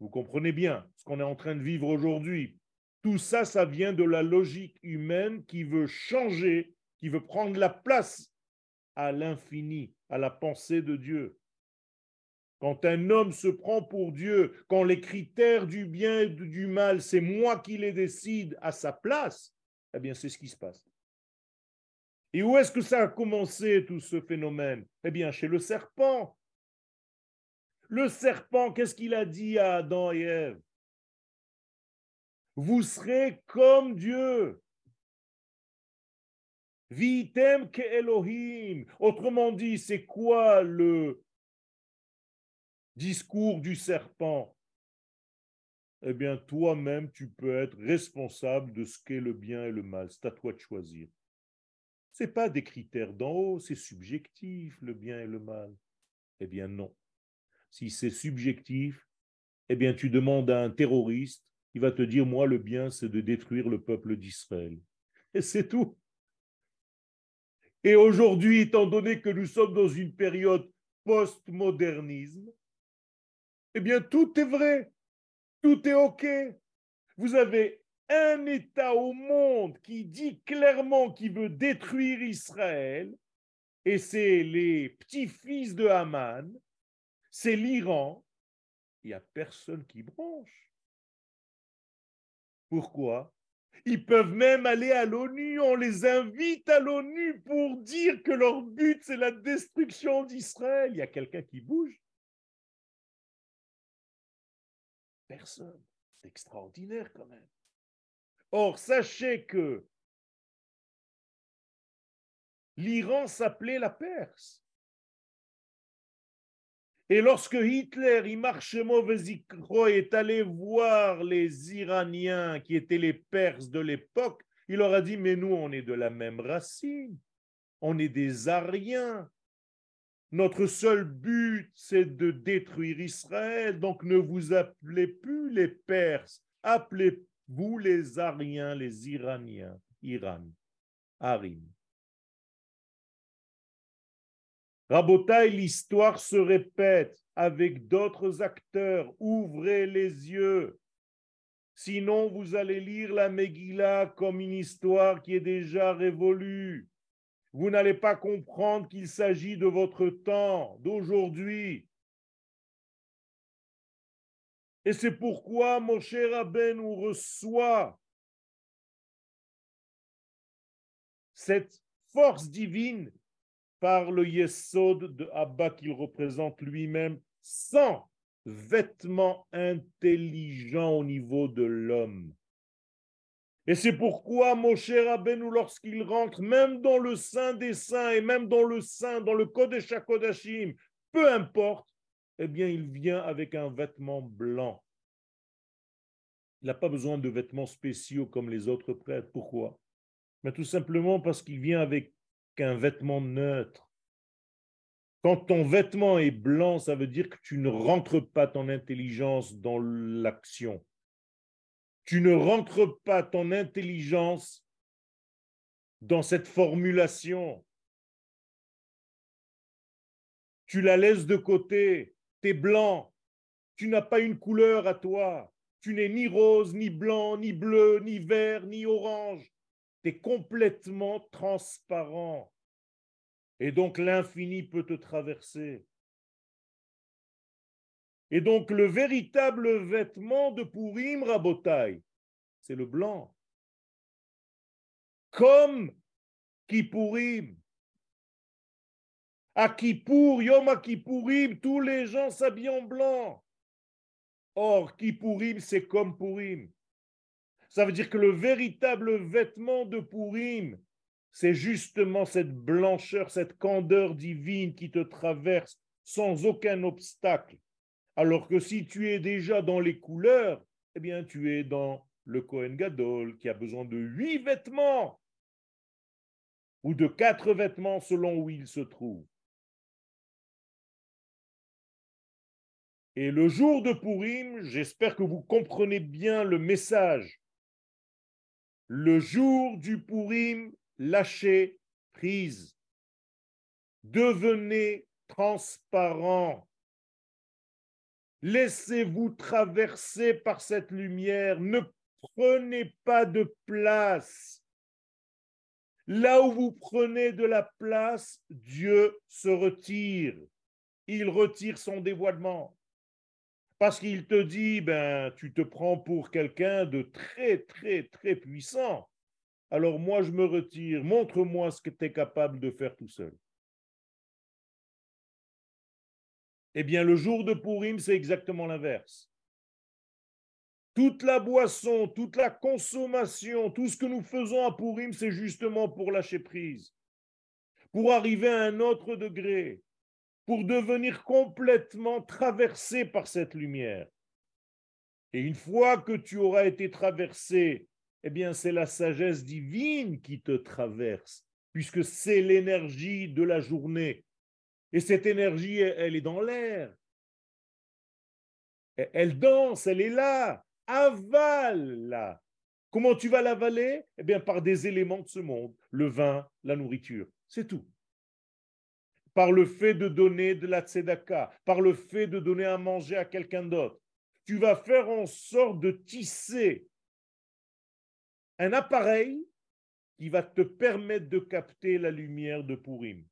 Vous comprenez bien ce qu'on est en train de vivre aujourd'hui. Tout ça, ça vient de la logique humaine qui veut changer, qui veut prendre la place à l'infini, à la pensée de Dieu. Quand un homme se prend pour Dieu, quand les critères du bien et du mal, c'est moi qui les décide à sa place, eh bien c'est ce qui se passe. Et où est-ce que ça a commencé tout ce phénomène? Eh bien chez le serpent. Le serpent, qu'est-ce qu'il a dit à Adam et Ève? Vous serez comme Dieu. Vitem ke Elohim. Autrement dit, c'est quoi le discours du serpent? Eh bien, toi-même, tu peux être responsable de ce qu'est le bien et le mal. C'est à toi de choisir. Ce n'est pas des critères d'en haut, c'est subjectif, le bien et le mal. Eh bien, non. Si c'est subjectif, eh bien, tu demandes à un terroriste, il va te dire, moi, le bien, c'est de détruire le peuple d'Israël. <laughs> Et c'est tout. Et aujourd'hui, étant donné que nous sommes dans une période post-modernisme, eh bien, tout est vrai. Tout est OK. Vous avez un État au monde qui dit clairement qu'il veut détruire Israël, et c'est les petits-fils de Haman, c'est l'Iran, il n'y a personne qui branche. Pourquoi? Ils peuvent même aller à l'ONU, on les invite à l'ONU pour dire que leur but, c'est la destruction d'Israël. Il y a quelqu'un qui bouge Personne. C'est extraordinaire quand même. Or, sachez que l'Iran s'appelait la Perse. Et lorsque Hitler, il marchait mauvais est allé voir les Iraniens qui étaient les Perses de l'époque, il leur a dit, mais nous, on est de la même racine, on est des Ariens. Notre seul but, c'est de détruire Israël, donc ne vous appelez plus les Perses, appelez-vous les Ariens, les Iraniens, Iran, Arim. Rabotaï, l'histoire se répète avec d'autres acteurs. Ouvrez les yeux. Sinon, vous allez lire la Megillah comme une histoire qui est déjà révolue. Vous n'allez pas comprendre qu'il s'agit de votre temps, d'aujourd'hui. Et c'est pourquoi Abbé nous reçoit cette force divine par le Yesod de Abba qu'il représente lui-même sans vêtements intelligents au niveau de l'homme. Et c'est pourquoi Moshe Rabbeinu, lorsqu'il rentre, même dans le sein des saints et même dans le sein, dans le Kodesh HaKodashim, peu importe, eh bien, il vient avec un vêtement blanc. Il n'a pas besoin de vêtements spéciaux comme les autres prêtres. Pourquoi? Mais Tout simplement parce qu'il vient avec qu'un vêtement neutre. Quand ton vêtement est blanc, ça veut dire que tu ne rentres pas ton intelligence dans l'action. Tu ne rentres pas ton intelligence dans cette formulation. Tu la laisses de côté. Tu es blanc. Tu n'as pas une couleur à toi. Tu n'es ni rose, ni blanc, ni bleu, ni vert, ni orange complètement transparent. Et donc l'infini peut te traverser. Et donc le véritable vêtement de Purim Rabotai, c'est le blanc. Comme Kippourim. À Kippour, Yom Kippourim, tous les gens s'habillent en blanc. Or, Kippourim, c'est comme Purim. Ça veut dire que le véritable vêtement de Purim, c'est justement cette blancheur, cette candeur divine qui te traverse sans aucun obstacle. Alors que si tu es déjà dans les couleurs, eh bien tu es dans le Kohen Gadol qui a besoin de huit vêtements ou de quatre vêtements selon où il se trouve. Et le jour de Purim, j'espère que vous comprenez bien le message le jour du Purim, lâchez prise. Devenez transparent. Laissez-vous traverser par cette lumière. Ne prenez pas de place. Là où vous prenez de la place, Dieu se retire. Il retire son dévoilement. Parce qu'il te dit, ben, tu te prends pour quelqu'un de très, très, très puissant. Alors moi, je me retire. Montre-moi ce que tu es capable de faire tout seul. Eh bien, le jour de Purim, c'est exactement l'inverse. Toute la boisson, toute la consommation, tout ce que nous faisons à Purim, c'est justement pour lâcher prise, pour arriver à un autre degré, pour devenir complètement traversé par cette lumière. Et une fois que tu auras été traversé, eh bien, c'est la sagesse divine qui te traverse, puisque c'est l'énergie de la journée. Et cette énergie, elle est dans l'air. Elle danse, elle est là avale-la. Comment tu vas l'avaler? Eh bien, par des éléments de ce monde, le vin, la nourriture, c'est tout. Par le fait de donner de la tzedaka, par le fait de donner à manger à quelqu'un d'autre, tu vas faire en sorte de tisser un appareil qui va te permettre de capter la lumière de Purim.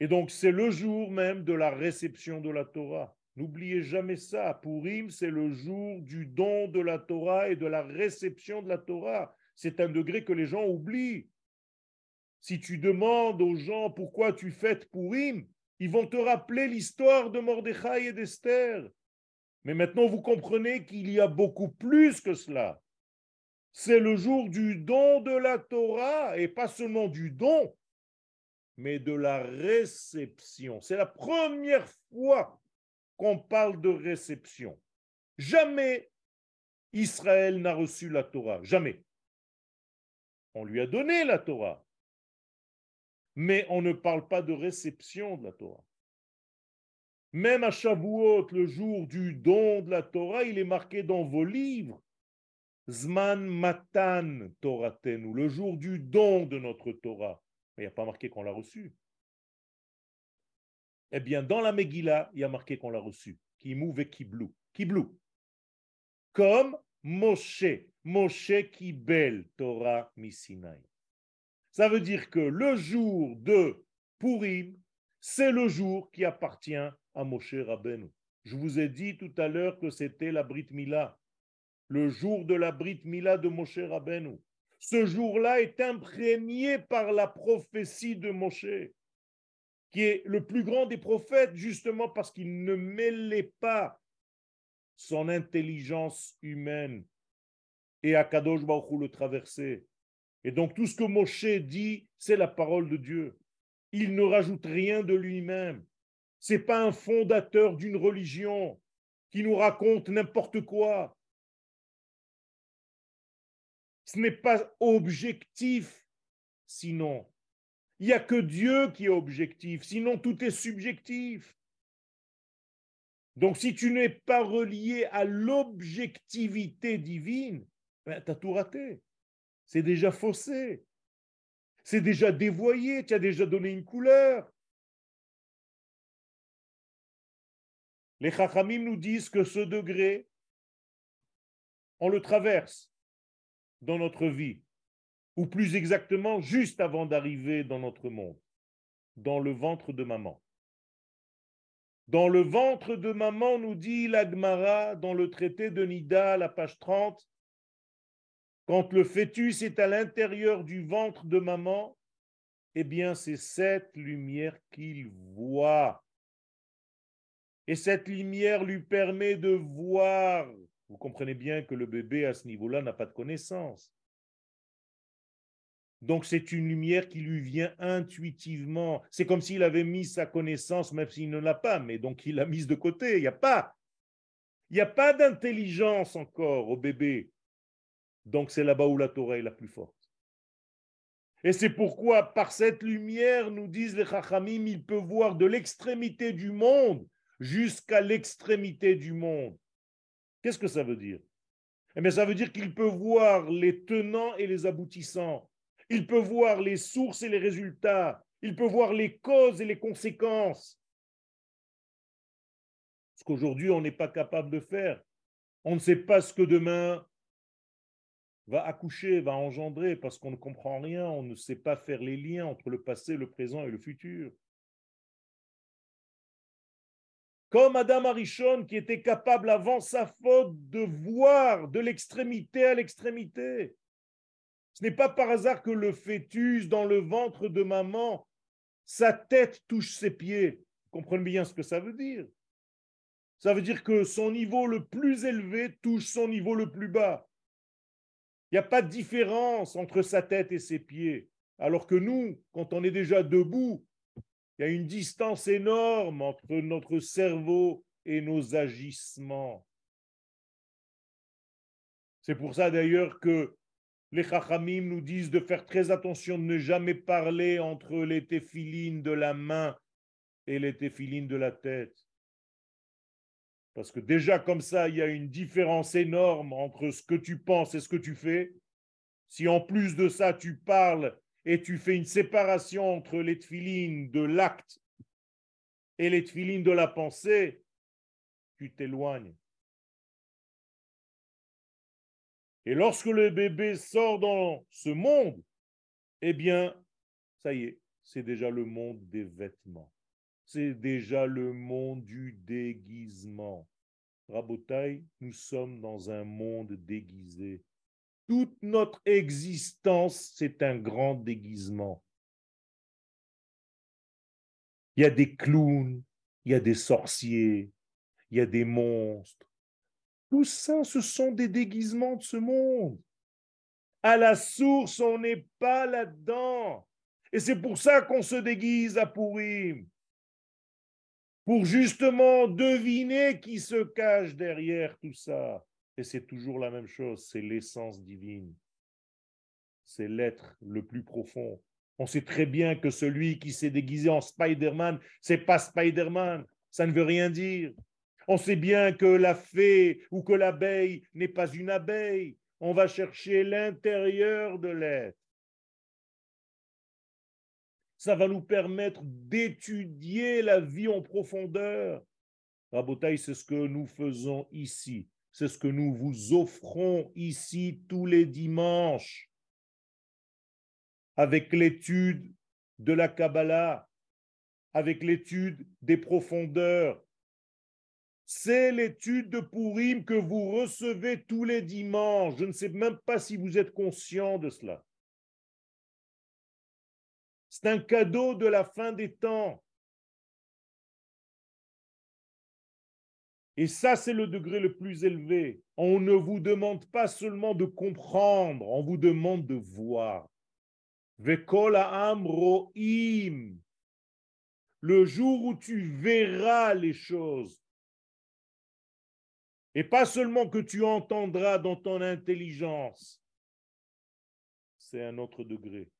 Et donc, c'est le jour même de la réception de la Torah. N'oubliez jamais ça. Purim, c'est le jour du don de la Torah et de la réception de la Torah. C'est un degré que les gens oublient. Si tu demandes aux gens pourquoi tu fêtes Purim, ils vont te rappeler l'histoire de Mordechai et d'Esther. Mais maintenant, vous comprenez qu'il y a beaucoup plus que cela. C'est le jour du don de la Torah, et pas seulement du don, mais de la réception. C'est la première fois qu'on parle de réception. Jamais Israël n'a reçu la Torah. Jamais. On lui a donné la Torah. Mais on ne parle pas de réception de la Torah. Même à Shavuot, le jour du don de la Torah, il est marqué dans vos livres. Zman Matan Toratenu, le jour du don de notre Torah. Mais il n'y a pas marqué qu'on l'a reçu. Eh bien, dans la Megillah, il y a marqué qu'on l'a reçu. Kimou ve kiblou. Kiblou. Comme Moshe. Moshe kibel Torah misinai. Ça veut dire que le jour de Purim, c'est le jour qui appartient à Moshe Rabbeinu. Je vous ai dit tout à l'heure que c'était la Brit Mila, le jour de la Brit Mila de Moshe Rabbeinu. Ce jour-là est imprégné par la prophétie de Moshe qui est le plus grand des prophètes, justement parce qu'il ne mêlait pas son intelligence humaine et Akadosh Baruch le traversait. Et donc tout ce que Moshe dit, c'est la parole de Dieu. Il ne rajoute rien de lui-même. C'est pas un fondateur d'une religion qui nous raconte n'importe quoi. Ce n'est pas objectif, sinon il n'y a que Dieu qui est objectif, sinon tout est subjectif. Donc si tu n'es pas relié à l'objectivité divine, ben, tu as tout raté. C'est déjà faussé. C'est déjà dévoyé, tu as déjà donné une couleur. Les Chachamim nous disent que ce degré, on le traverse dans notre vie ou plus exactement juste avant d'arriver dans notre monde, dans le ventre de maman. Dans le ventre de maman, nous dit l'Agmara dans le traité de Nida, la page 30, quand le fœtus est à l'intérieur du ventre de maman, eh bien c'est cette lumière qu'il voit. Et cette lumière lui permet de voir. Vous comprenez bien que le bébé à ce niveau-là n'a pas de connaissance. Donc c'est une lumière qui lui vient intuitivement. C'est comme s'il avait mis sa connaissance, même s'il ne l'a pas, mais donc il l'a mise de côté. Il n'y a pas. Il n'y a pas d'intelligence encore au bébé. Donc c'est là-bas où la Torah est la plus forte. Et c'est pourquoi, par cette lumière, nous disent les Chachamim, il peut voir de l'extrémité du monde jusqu'à l'extrémité du monde. Qu'est-ce que ça veut dire? Eh bien, ça veut dire qu'il peut voir les tenants et les aboutissants il peut voir les sources et les résultats, il peut voir les causes et les conséquences. Ce qu'aujourd'hui, on n'est pas capable de faire. On ne sait pas ce que demain va accoucher, va engendrer, parce qu'on ne comprend rien, on ne sait pas faire les liens entre le passé, le présent et le futur. Comme Adam Arishon qui était capable avant sa faute de voir de l'extrémité à l'extrémité. Ce n'est pas par hasard que le fœtus dans le ventre de maman, sa tête touche ses pieds. comprenez bien ce que ça veut dire? Ça veut dire que son niveau le plus élevé touche son niveau le plus bas. Il n'y a pas de différence entre sa tête et ses pieds. Alors que nous, quand on est déjà debout, il y a une distance énorme entre notre cerveau et nos agissements. C'est pour ça d'ailleurs que les Chachamim nous disent de faire très attention de ne jamais parler entre les téphilines de la main et les téphilines de la tête. Parce que déjà comme ça, il y a une différence énorme entre ce que tu penses et ce que tu fais. Si en plus de ça, tu parles et tu fais une séparation entre les tefilines de l'acte et les tefilines de la pensée, tu t'éloignes. Et lorsque le bébé sort dans ce monde, eh bien, ça y est, c'est déjà le monde des vêtements. C'est déjà le monde du déguisement. Rabotaille, nous sommes dans un monde déguisé. Toute notre existence, c'est un grand déguisement. Il y a des clowns, il y a des sorciers, il y a des monstres. Tout ça, ce sont des déguisements de ce monde. À la source, on n'est pas là-dedans. Et c'est pour ça qu'on se déguise à Pourim. Pour justement deviner qui se cache derrière tout ça. Et c'est toujours la même chose, c'est l'essence divine. C'est l'être le plus profond. On sait très bien que celui qui s'est déguisé en Spider-Man, c'est pas Spider-Man. Ça ne veut rien dire. On sait bien que la fée ou que l'abeille n'est pas une abeille. On va chercher l'intérieur de l'être. Ça va nous permettre d'étudier la vie en profondeur. Rabotaï, c'est ce que nous faisons ici. C'est ce que nous vous offrons ici tous les dimanches avec l'étude de la Kabbalah, avec l'étude des profondeurs. C'est l'étude de Purim que vous recevez tous les dimanches. Je ne sais même pas si vous êtes conscient de cela. C'est un cadeau de la fin des temps. Et ça, c'est le degré le plus élevé. On ne vous demande pas seulement de comprendre, on vous demande de voir. Le jour où tu verras les choses, et pas seulement que tu entendras dans ton intelligence, c'est un autre degré.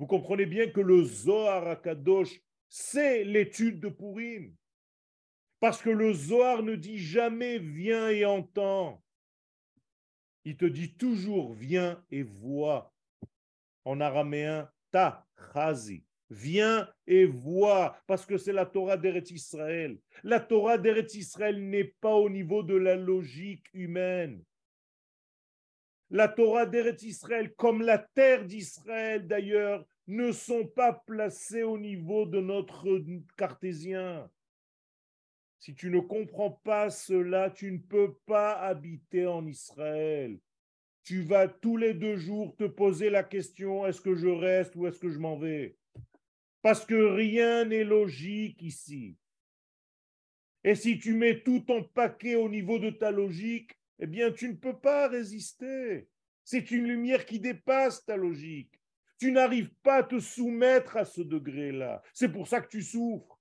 Vous comprenez bien que le Zohar Akadosh, c'est l'étude de Purim. Parce que le Zohar ne dit jamais viens et entends. Il te dit toujours viens et vois. En araméen, ta chazi. Viens et vois, parce que c'est la Torah d'Eretz Israël. La Torah d'Eretz Israël n'est pas au niveau de la logique humaine. La Torah d'Eretz Israël, comme la terre d'Israël d'ailleurs, ne sont pas placées au niveau de notre cartésien. Si tu ne comprends pas cela, tu ne peux pas habiter en Israël. Tu vas tous les deux jours te poser la question, est-ce que je reste ou est-ce que je m'en vais? Parce que rien n'est logique ici. Et si tu mets tout ton paquet au niveau de ta logique, eh bien, tu ne peux pas résister. C'est une lumière qui dépasse ta logique. Tu n'arrives pas à te soumettre à ce degré-là. C'est pour ça que tu souffres.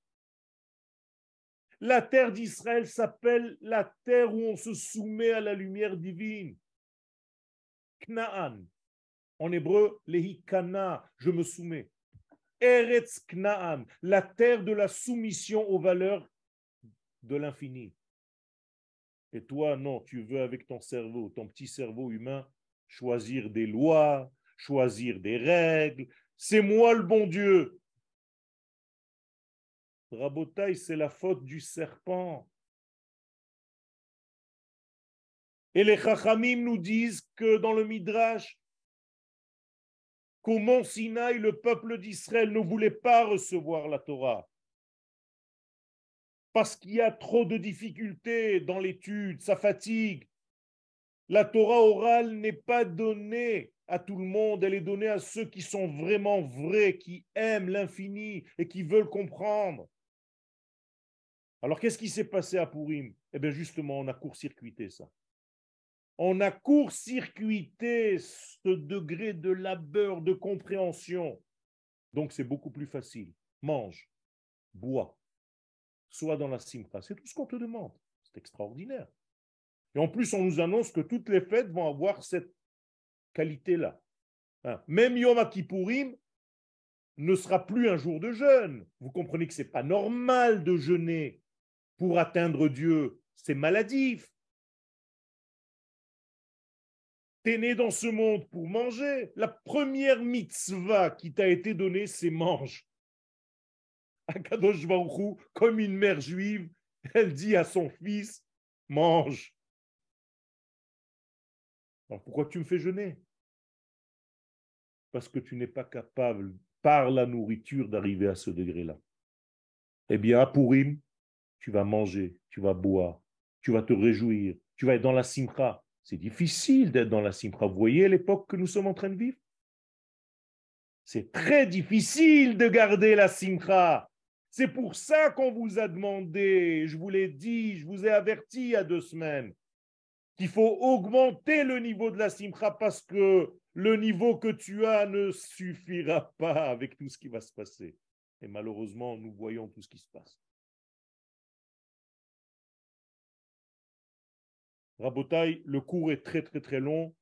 La terre d'Israël s'appelle la terre où on se soumet à la lumière divine. Knaan. En hébreu, lehikana, je me soumets. Eretz Knaan, la terre de la soumission aux valeurs de l'infini. Et toi, non, tu veux avec ton cerveau, ton petit cerveau humain, choisir des lois, choisir des règles. C'est moi le bon Dieu. Rabotaille, c'est la faute du serpent. Et les Chachamim nous disent que dans le Midrash, qu'au mont Sinaï, le peuple d'Israël ne voulait pas recevoir la Torah. Parce qu'il y a trop de difficultés dans l'étude, ça fatigue. La Torah orale n'est pas donnée à tout le monde, elle est donnée à ceux qui sont vraiment vrais, qui aiment l'infini et qui veulent comprendre. Alors qu'est-ce qui s'est passé à Purim? Eh bien justement, on a court-circuité ça on a court-circuité ce degré de labeur, de compréhension. Donc c'est beaucoup plus facile. Mange, bois, sois dans la simcha. C'est tout ce qu'on te demande. C'est extraordinaire. Et en plus, on nous annonce que toutes les fêtes vont avoir cette qualité-là. Hein. Même Yom Kippourim ne sera plus un jour de jeûne. Vous comprenez que ce n'est pas normal de jeûner pour atteindre Dieu. C'est maladif tu es né dans ce monde pour manger. La première mitzvah qui t'a été donnée, c'est mange. Akadosh Baruch comme une mère juive, elle dit à son fils, mange. Alors pourquoi tu me fais jeûner? Parce que tu n'es pas capable, par la nourriture, d'arriver à ce degré-là. Eh bien, à Purim, tu vas manger, tu vas boire, tu vas te réjouir, tu vas être dans la simcha. C'est difficile d'être dans la simcha. Vous voyez l'époque que nous sommes en train de vivre? C'est très difficile de garder la simcha. C'est pour ça qu'on vous a demandé, je vous l'ai dit, je vous ai averti il y a deux semaines, qu'il faut augmenter le niveau de la simcha parce que le niveau que tu as ne suffira pas avec tout ce qui va se passer. Et malheureusement, nous voyons tout ce qui se passe. Rabotaille, le cours est très très très long.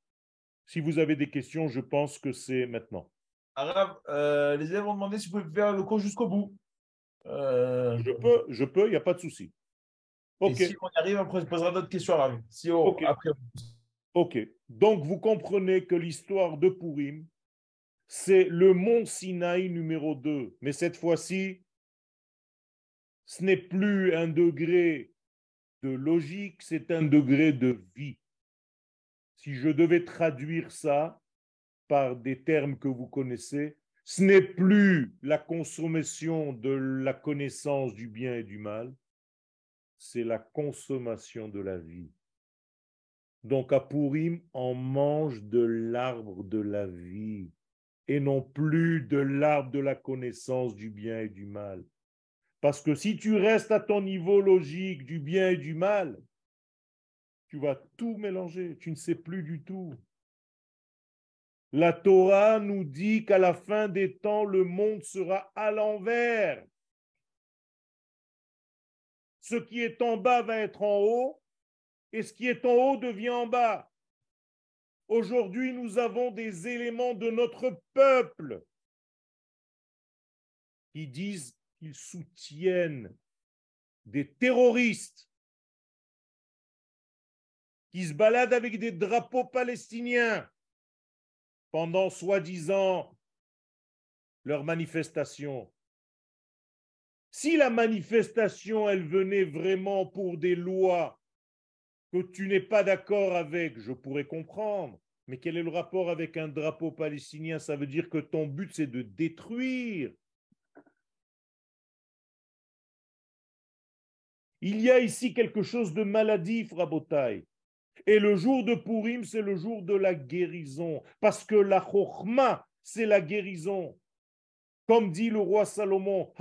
Si vous avez des questions, je pense que c'est maintenant. Arabe, euh, les élèves vont demander si vous pouvez faire le cours jusqu'au bout. Euh, je peux, je peux, il n'y a pas de souci. Ok. si on y arrive, après, je poserai d'autres questions. Si après... ok. Donc, vous comprenez que l'histoire de Purim, c'est le mont Sinaï numéro 2. Mais cette fois-ci, ce n'est plus un degré de logique, c'est un degré de vie. Si je devais traduire ça par des termes que vous connaissez, ce n'est plus la consommation de la connaissance du bien et du mal, c'est la consommation de la vie. Donc à Purim, on mange de l'arbre de la vie et non plus de l'arbre de la connaissance du bien et du mal. Parce que si tu restes à ton niveau logique du bien et du mal, tu vas tout mélanger, tu ne sais plus du tout. La Torah nous dit qu'à la fin des temps, le monde sera à l'envers. Ce qui est en bas va être en haut et ce qui est en haut devient en bas. Aujourd'hui, nous avons des éléments de notre peuple qui disent qu'ils soutiennent des terroristes qui se baladent avec des drapeaux palestiniens pendant soi-disant leur manifestation. Si la manifestation, elle venait vraiment pour des lois que tu n'es pas d'accord avec, je pourrais comprendre. Mais quel est le rapport avec un drapeau palestinien? Ça veut dire que ton but, c'est de détruire Il y a ici quelque chose de maladif, Rabotai. Et le jour de Purim, c'est le jour de la guérison. Parce que la chokhma, c'est la guérison. Comme dit le roi Salomon,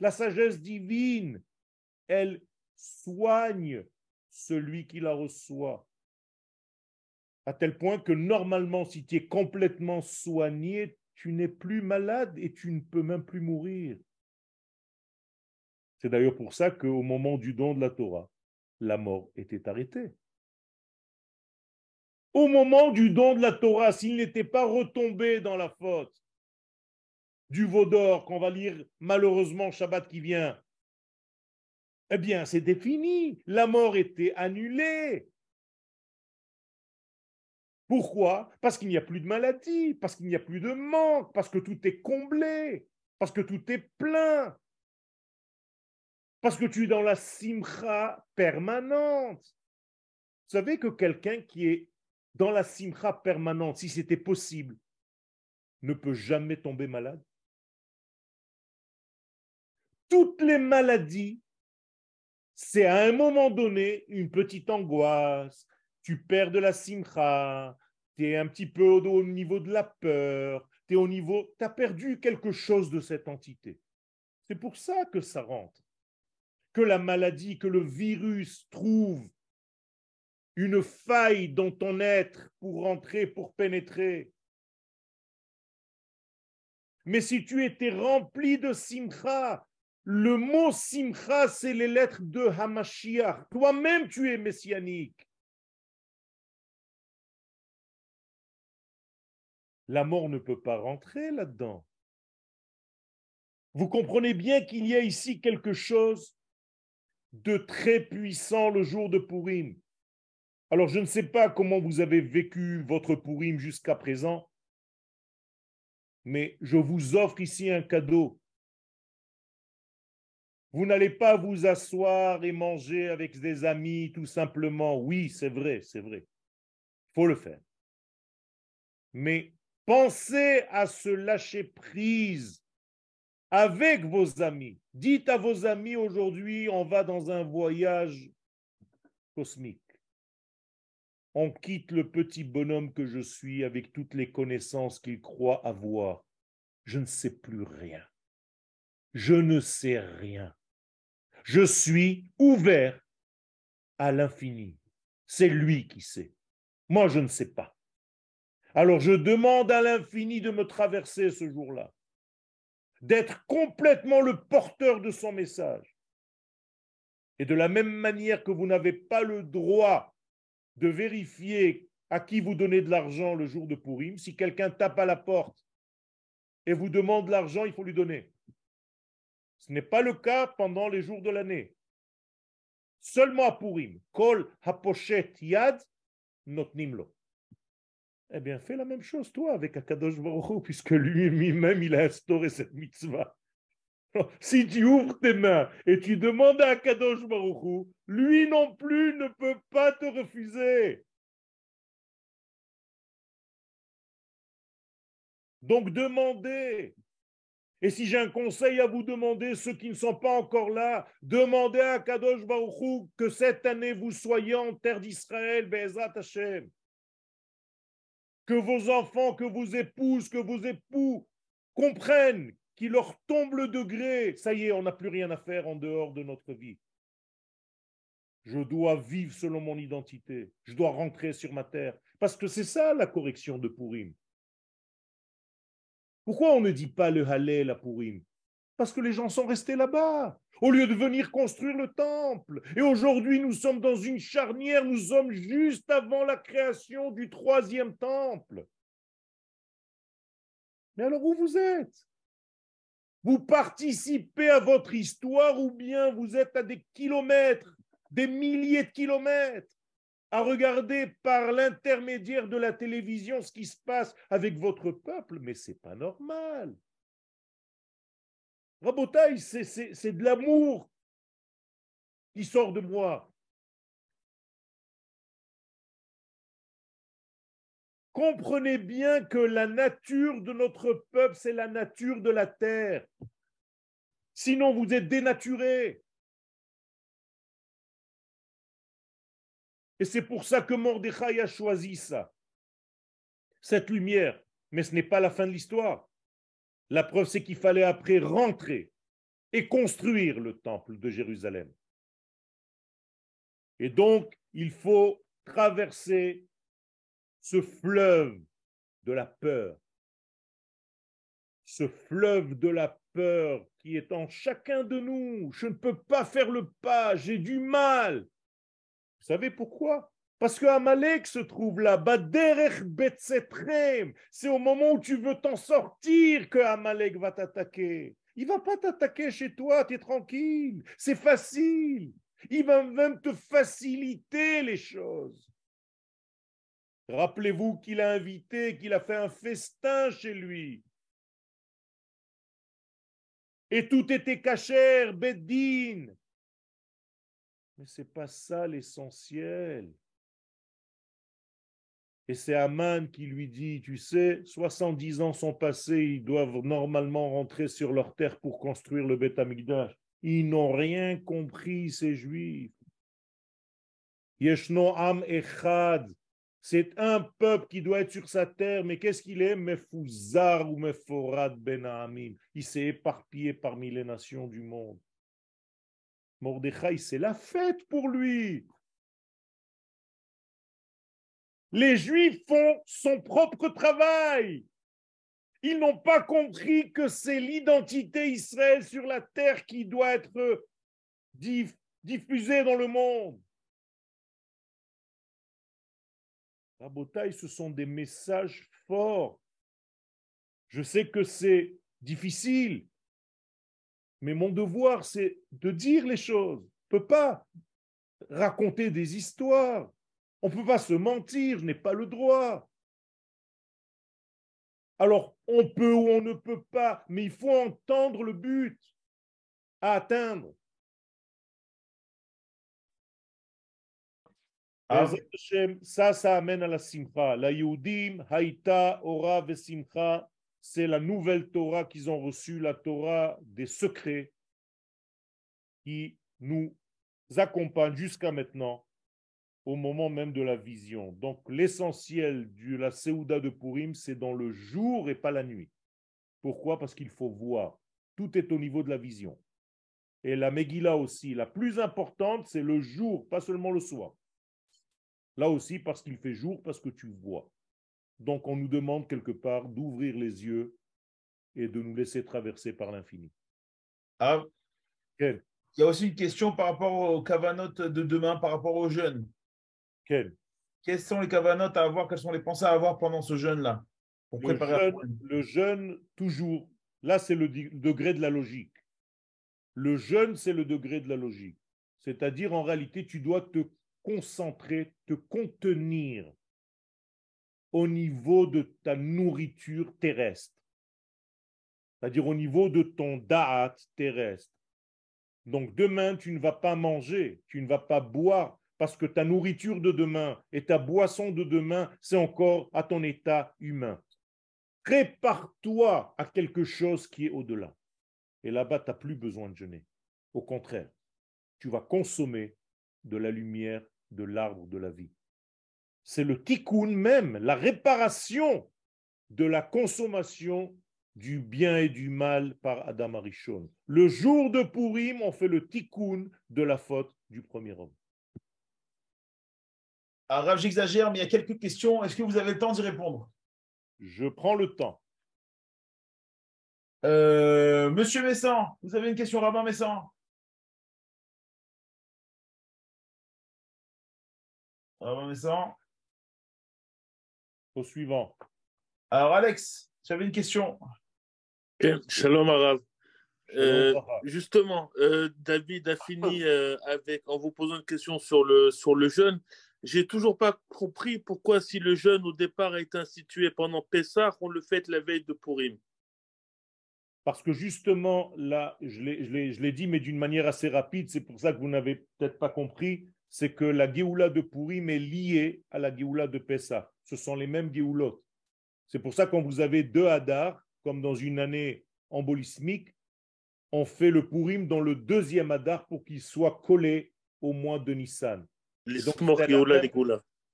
la sagesse divine, elle soigne celui qui la reçoit. À tel point que normalement, si tu es complètement soigné, tu n'es plus malade et tu ne peux même plus mourir. C'est d'ailleurs pour ça qu'au moment du don de la Torah, la mort était arrêtée. Au moment du don de la Torah, s'il n'était pas retombé dans la faute du veau d'or qu'on va lire malheureusement Shabbat qui vient, eh bien, c'est défini. La mort était annulée. Pourquoi? Parce qu'il n'y a plus de maladie, parce qu'il n'y a plus de manque, parce que tout est comblé, parce que tout est plein. Parce que tu es dans la simcha permanente. Vous savez que quelqu'un qui est dans la simcha permanente, si c'était possible, ne peut jamais tomber malade. Toutes les maladies, c'est à un moment donné une petite angoisse, tu perds de la simcha, tu es un petit peu au, niveau de la peur, tu au niveau, tu as perdu quelque chose de cette entité. C'est pour ça que ça rentre. Que la maladie, que le virus trouve une faille dans ton être pour rentrer, pour pénétrer. Mais si tu étais rempli de simcha, le mot simcha, c'est les lettres de Hamashiach. Toi-même, tu es messianique. La mort ne peut pas rentrer là-dedans. Vous comprenez bien qu'il y a ici quelque chose de très puissant le jour de Purim. Alors, je ne sais pas comment vous avez vécu votre Purim jusqu'à présent, mais je vous offre ici un cadeau. Vous n'allez pas vous asseoir et manger avec des amis tout simplement. Oui, c'est vrai, c'est vrai. Il faut le faire. Mais pensez à se lâcher prise avec vos amis. Dites à vos amis aujourd'hui, on va dans un voyage cosmique. On quitte le petit bonhomme que je suis avec toutes les connaissances qu'il croit avoir. Je ne sais plus rien. Je ne sais rien. Je suis ouvert à l'infini. C'est lui qui sait. Moi, je ne sais pas. Alors je demande à l'infini de me traverser ce jour-là, d'être complètement le porteur de son message. Et de la même manière que vous n'avez pas le droit de vérifier à qui vous donnez de l'argent le jour de Purim, si quelqu'un tape à la porte et vous demande de l'argent, il faut lui donner. Ce n'est pas le cas pendant les jours de l'année. Seulement à Purim. Kol haposhet yad notnimlo. Eh bien, fais la même chose, toi, avec Akadosh Baruch puisque lui-même, il a instauré cette mitzvah. <laughs> Si tu ouvres tes mains et tu demandes à Akadosh Baruch lui non plus ne peut pas te refuser. Donc demandez. Et si j'ai un conseil à vous demander, ceux qui ne sont pas encore là, demandez à Kadosh Baruch que cette année vous soyez en terre d'Israël, Be'ezat Hashem. Que vos enfants, que vos épouses, que vos époux comprennent qu'il leur tombe le degré. Ça y est, on n'a plus rien à faire en dehors de notre vie. Je dois vivre selon mon identité. Je dois rentrer sur ma terre. Parce que c'est ça la correction de Purim. Pourquoi on ne dit pas le Hallel à Purim? Parce que les gens sont restés là-bas, au lieu de venir construire le temple. Et aujourd'hui, nous sommes dans une charnière, nous sommes juste avant la création du troisième temple. Mais alors où vous êtes? Vous participez à votre histoire ou bien vous êtes à des kilomètres, des milliers de kilomètres à regarder par l'intermédiaire de la télévision ce qui se passe avec votre peuple, mais c'est pas normal. Rabotaille, c'est de l'amour qui sort de moi. Comprenez bien que la nature de notre peuple, c'est la nature de la terre. Sinon, vous êtes dénaturé. Et c'est pour ça que Mordechai a choisi ça, cette lumière. Mais ce n'est pas la fin de l'histoire. La preuve, c'est qu'il fallait après rentrer et construire le temple de Jérusalem. Et donc, il faut traverser ce fleuve de la peur. Ce fleuve de la peur qui est en chacun de nous. Je ne peux pas faire le pas, j'ai du mal. Vous savez pourquoi? Parce que Amalek se trouve là, c'est au moment où tu veux t'en sortir que Amalek va t'attaquer. Il va pas t'attaquer chez toi, tu es tranquille, c'est facile. Il va même te faciliter les choses. Rappelez-vous qu'il a invité, qu'il a fait un festin chez lui. Et tout était cachère, Beddin. Mais ce n'est pas ça l'essentiel. Et c'est Aman qui lui dit, tu sais, 70 ans sont passés, ils doivent normalement rentrer sur leur terre pour construire le Beth Amikdash. Ils n'ont rien compris, ces juifs. Yeshno Am Echad. C'est un peuple qui doit être sur sa terre, mais qu'est-ce qu'il est? Mefouzar ou Meforad Ben Amim. Il s'est éparpillé parmi les nations du monde. Mordechai, c'est la fête pour lui. Les Juifs font son propre travail. Ils n'ont pas compris que c'est l'identité Israël sur la terre qui doit être diffusée dans le monde. La bataille, ce sont des messages forts. Je sais que c'est difficile, mais mon devoir, c'est de dire les choses. Je ne peux pas raconter des histoires. On ne peut pas se mentir, je n'ai pas le droit. Alors, on peut ou on ne peut pas, mais il faut entendre le but à atteindre. Ah. Ça, ça amène à la simcha. La Yehudim, Haïta, Ora, Vesimcha, c'est la nouvelle Torah qu'ils ont reçue, la Torah des secrets qui nous accompagne jusqu'à maintenant au moment même de la vision. Donc l'essentiel de la Séouda de Purim, c'est dans le jour et pas la nuit. Pourquoi? Parce qu'il faut voir. Tout est au niveau de la vision. Et la Megillah aussi, la plus importante, c'est le jour, pas seulement le soir. Là aussi, parce qu'il fait jour, parce que tu vois. Donc on nous demande quelque part d'ouvrir les yeux et de nous laisser traverser par l'infini. Ah, il y a aussi une question par rapport aux cavanotes de demain, par rapport aux jeunes. Quelles sont les cavanotes à avoir? Quelles sont les pensées à avoir pendant ce jeûne-là? Le, jeûne, le jeûne, toujours. Là, c'est le degré de la logique. Le jeûne, c'est le degré de la logique. C'est-à-dire, en réalité, tu dois te concentrer, te contenir au niveau de ta nourriture terrestre. C'est-à-dire au niveau de ton da'at terrestre. Donc demain, tu ne vas pas manger, tu ne vas pas boire, parce que ta nourriture de demain et ta boisson de demain, c'est encore à ton état humain. Prépare-toi à quelque chose qui est au-delà. Et là-bas, tu n'as plus besoin de jeûner. Au contraire, tu vas consommer de la lumière de l'arbre de la vie. C'est le tikkun même, la réparation de la consommation du bien et du mal par Adam Arishon. Le jour de Purim, on fait le tikkun de la faute du premier homme. Alors, j'exagère, mais il y a quelques questions. Est-ce que vous avez le temps d'y répondre? Je prends le temps. Euh, Monsieur Messan, vous avez une question, Rabbin Messan? Rabbin Messan? Au suivant. Alors, Alex, tu avais une question. Shalom, Arav. Euh, justement, euh, David a fini avec, en vous posant une question sur le, sur le jeûne j'ai toujours pas compris pourquoi, si le jeûne au départ été institué pendant Pessah, on le fait la veille de Purim. Parce que justement, là, je l'ai dit, mais d'une manière assez rapide, c'est pour ça que vous n'avez peut-être pas compris, c'est que la Géoula de Purim est liée à la Géoula de Pessah. Ce sont les mêmes Géoulotes. C'est pour ça que quand vous avez deux Hadar, comme dans une année embolismique, on fait le Purim dans le deuxième Hadar pour qu'il soit collé au mois de Nissan.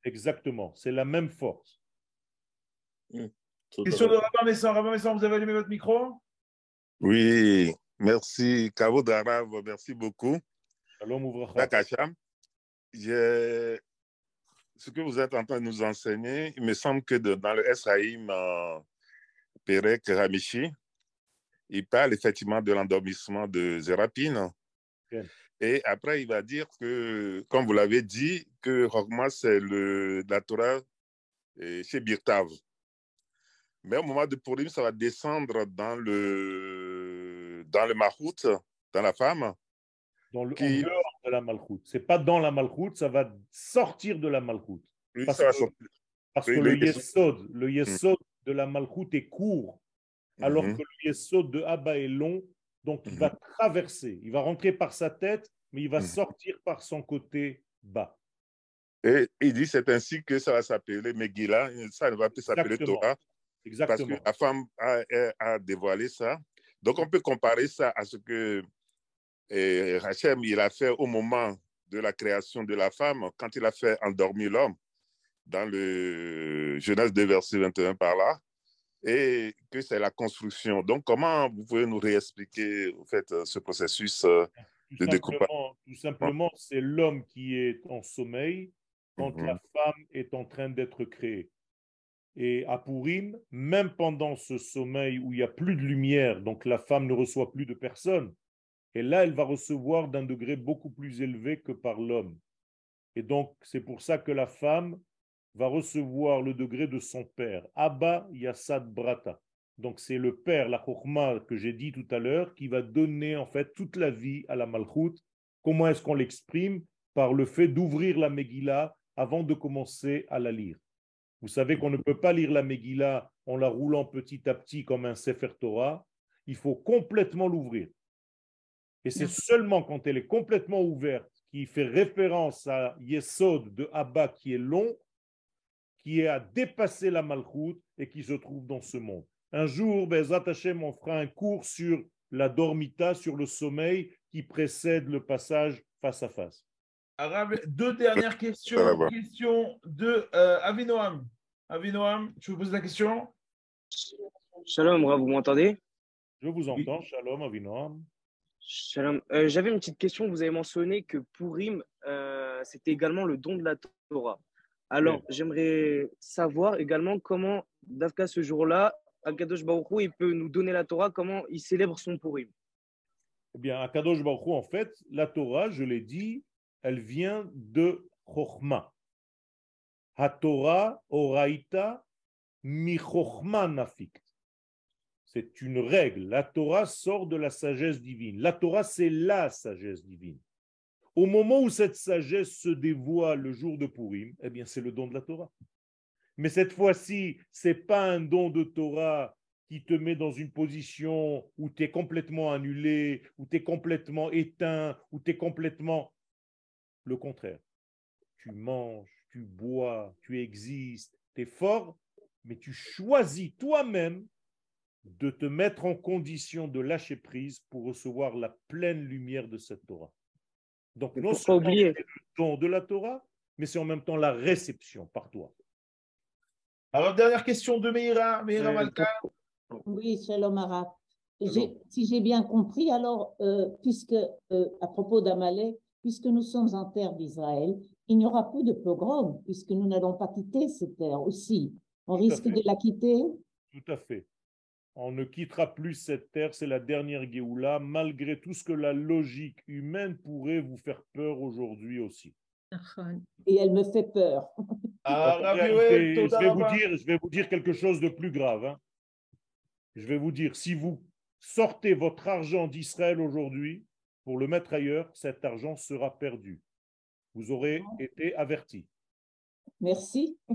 Exactement, c'est la même force. Hmm. Question de Rabin Messan. Rabin Messan, vous avez allumé votre micro? Oui, merci. Kavo Darav, merci beaucoup. Shalom Ce que vous êtes en train de nous enseigner, il me semble que dans le Esraïm, euh, Perek Ramichi, il parle effectivement de l'endormissement de Zerapine. Et après, il va dire que, comme vous l'avez dit, que Rogma, c'est la Torah chez Birtav. Mais au moment de Purim, ça va descendre dans le, dans le Malchut, dans la femme. Dans le, qui... dehors de la Malchut. Ce n'est pas dans la Malchut, ça va sortir de la Malchut. parce, que, parce que, le, Yesod, le mm. Yesod de la Malchut est court, alors mm-hmm. que le Yesod de Abba est long donc il va traverser, il va rentrer par sa tête mais il va mhm. sortir par son côté bas. Et il dit c'est ainsi que ça va s'appeler Megillah, ça ne va plus s'appeler Torah. Exactement. Parce que la femme a, dévoilé ça. Donc on peut comparer ça à ce que eh, il a fait au moment de la création de la femme, quand il a fait endormir l'homme, dans le Genèse 2, verset 21 par là, et que c'est la construction. Donc, comment vous pouvez nous réexpliquer en fait, ce processus euh, de découpage? Tout simplement, c'est l'homme qui est en sommeil quand la mhm. femme est en train d'être créée. Et à Purim, même pendant ce sommeil où il n'y a plus de lumière, donc la femme ne reçoit plus de personne, et là, elle va recevoir d'un degré beaucoup plus élevé que par l'homme. Et donc, c'est pour ça que la femme va recevoir le degré de son père. Abba Yassad Brata. Donc, c'est le père, la Chokhmah que j'ai dit tout à l'heure, qui va donner en fait toute la vie à la Malchut. Comment est-ce qu'on l'exprime? Par le fait d'ouvrir la Megillah avant de commencer à la lire. Vous savez qu'on ne peut pas lire la Megillah en la roulant petit à petit comme un Sefer Torah. Il faut complètement l'ouvrir. Et c'est seulement quand elle est complètement ouverte, qui fait référence à Yesod de Abba qui est long, qui a dépassé la malchoute et qui se trouve dans ce monde. Un jour, Bezat Hashem, on fera un cours sur la dormita, sur le sommeil qui précède le passage face à face. deux dernières questions. Question de euh, Avinoam. Avinoam, tu veux poser la question? Shalom, vous m'entendez? Je vous entends. Shalom, Avinoam. Euh, j'avais une petite question. Vous avez mentionné que Purim, euh, c'était également le don de la Torah. Alors, j'aimerais savoir également comment, d'Afka ce jour-là, Akadosh Baruch il peut nous donner la Torah, comment il célèbre son Purim. Eh bien, Akadosh Baruch en fait, la Torah, je l'ai dit, elle vient de Chochma. Ha-Torah oraita mi Chochma nafikt. C'est une règle. La Torah sort de la sagesse divine. La Torah, c'est la sagesse divine. Au moment où cette sagesse se dévoile le jour de Purim, eh bien, c'est le don de la Torah. Mais cette fois-ci, c'est pas un don de Torah qui te met dans une position où tu es complètement annulé, où tu es complètement éteint, où tu es complètement le contraire. Tu manges, tu bois, tu existes, tu es fort, mais tu choisis toi-même de te mettre en condition de lâcher prise pour recevoir la pleine lumière de cette Torah. Donc, non seulement c'est le don de la Torah, mais c'est en même temps la réception par toi. Alors, dernière question de Meira, Meira Malka. Oui, Shalom Arap. Si j'ai bien compris, alors, euh, puisque, euh, à propos d'Amalek, puisque nous sommes en terre d'Israël, il n'y aura plus de pogrom, puisque nous n'allons pas quitter cette terre aussi. On risque de la quitter? Tout à fait on ne quittera plus cette terre, c'est la dernière Géoula, malgré tout ce que la logique humaine pourrait vous faire peur aujourd'hui aussi. Et elle me fait peur. <laughs> Ah, je, vais vous dire, je vais vous dire quelque chose de plus grave. Hein. Je vais vous dire, si vous sortez votre argent d'Israël aujourd'hui pour le mettre ailleurs, cet argent sera perdu. Vous aurez été averti. Merci. <laughs>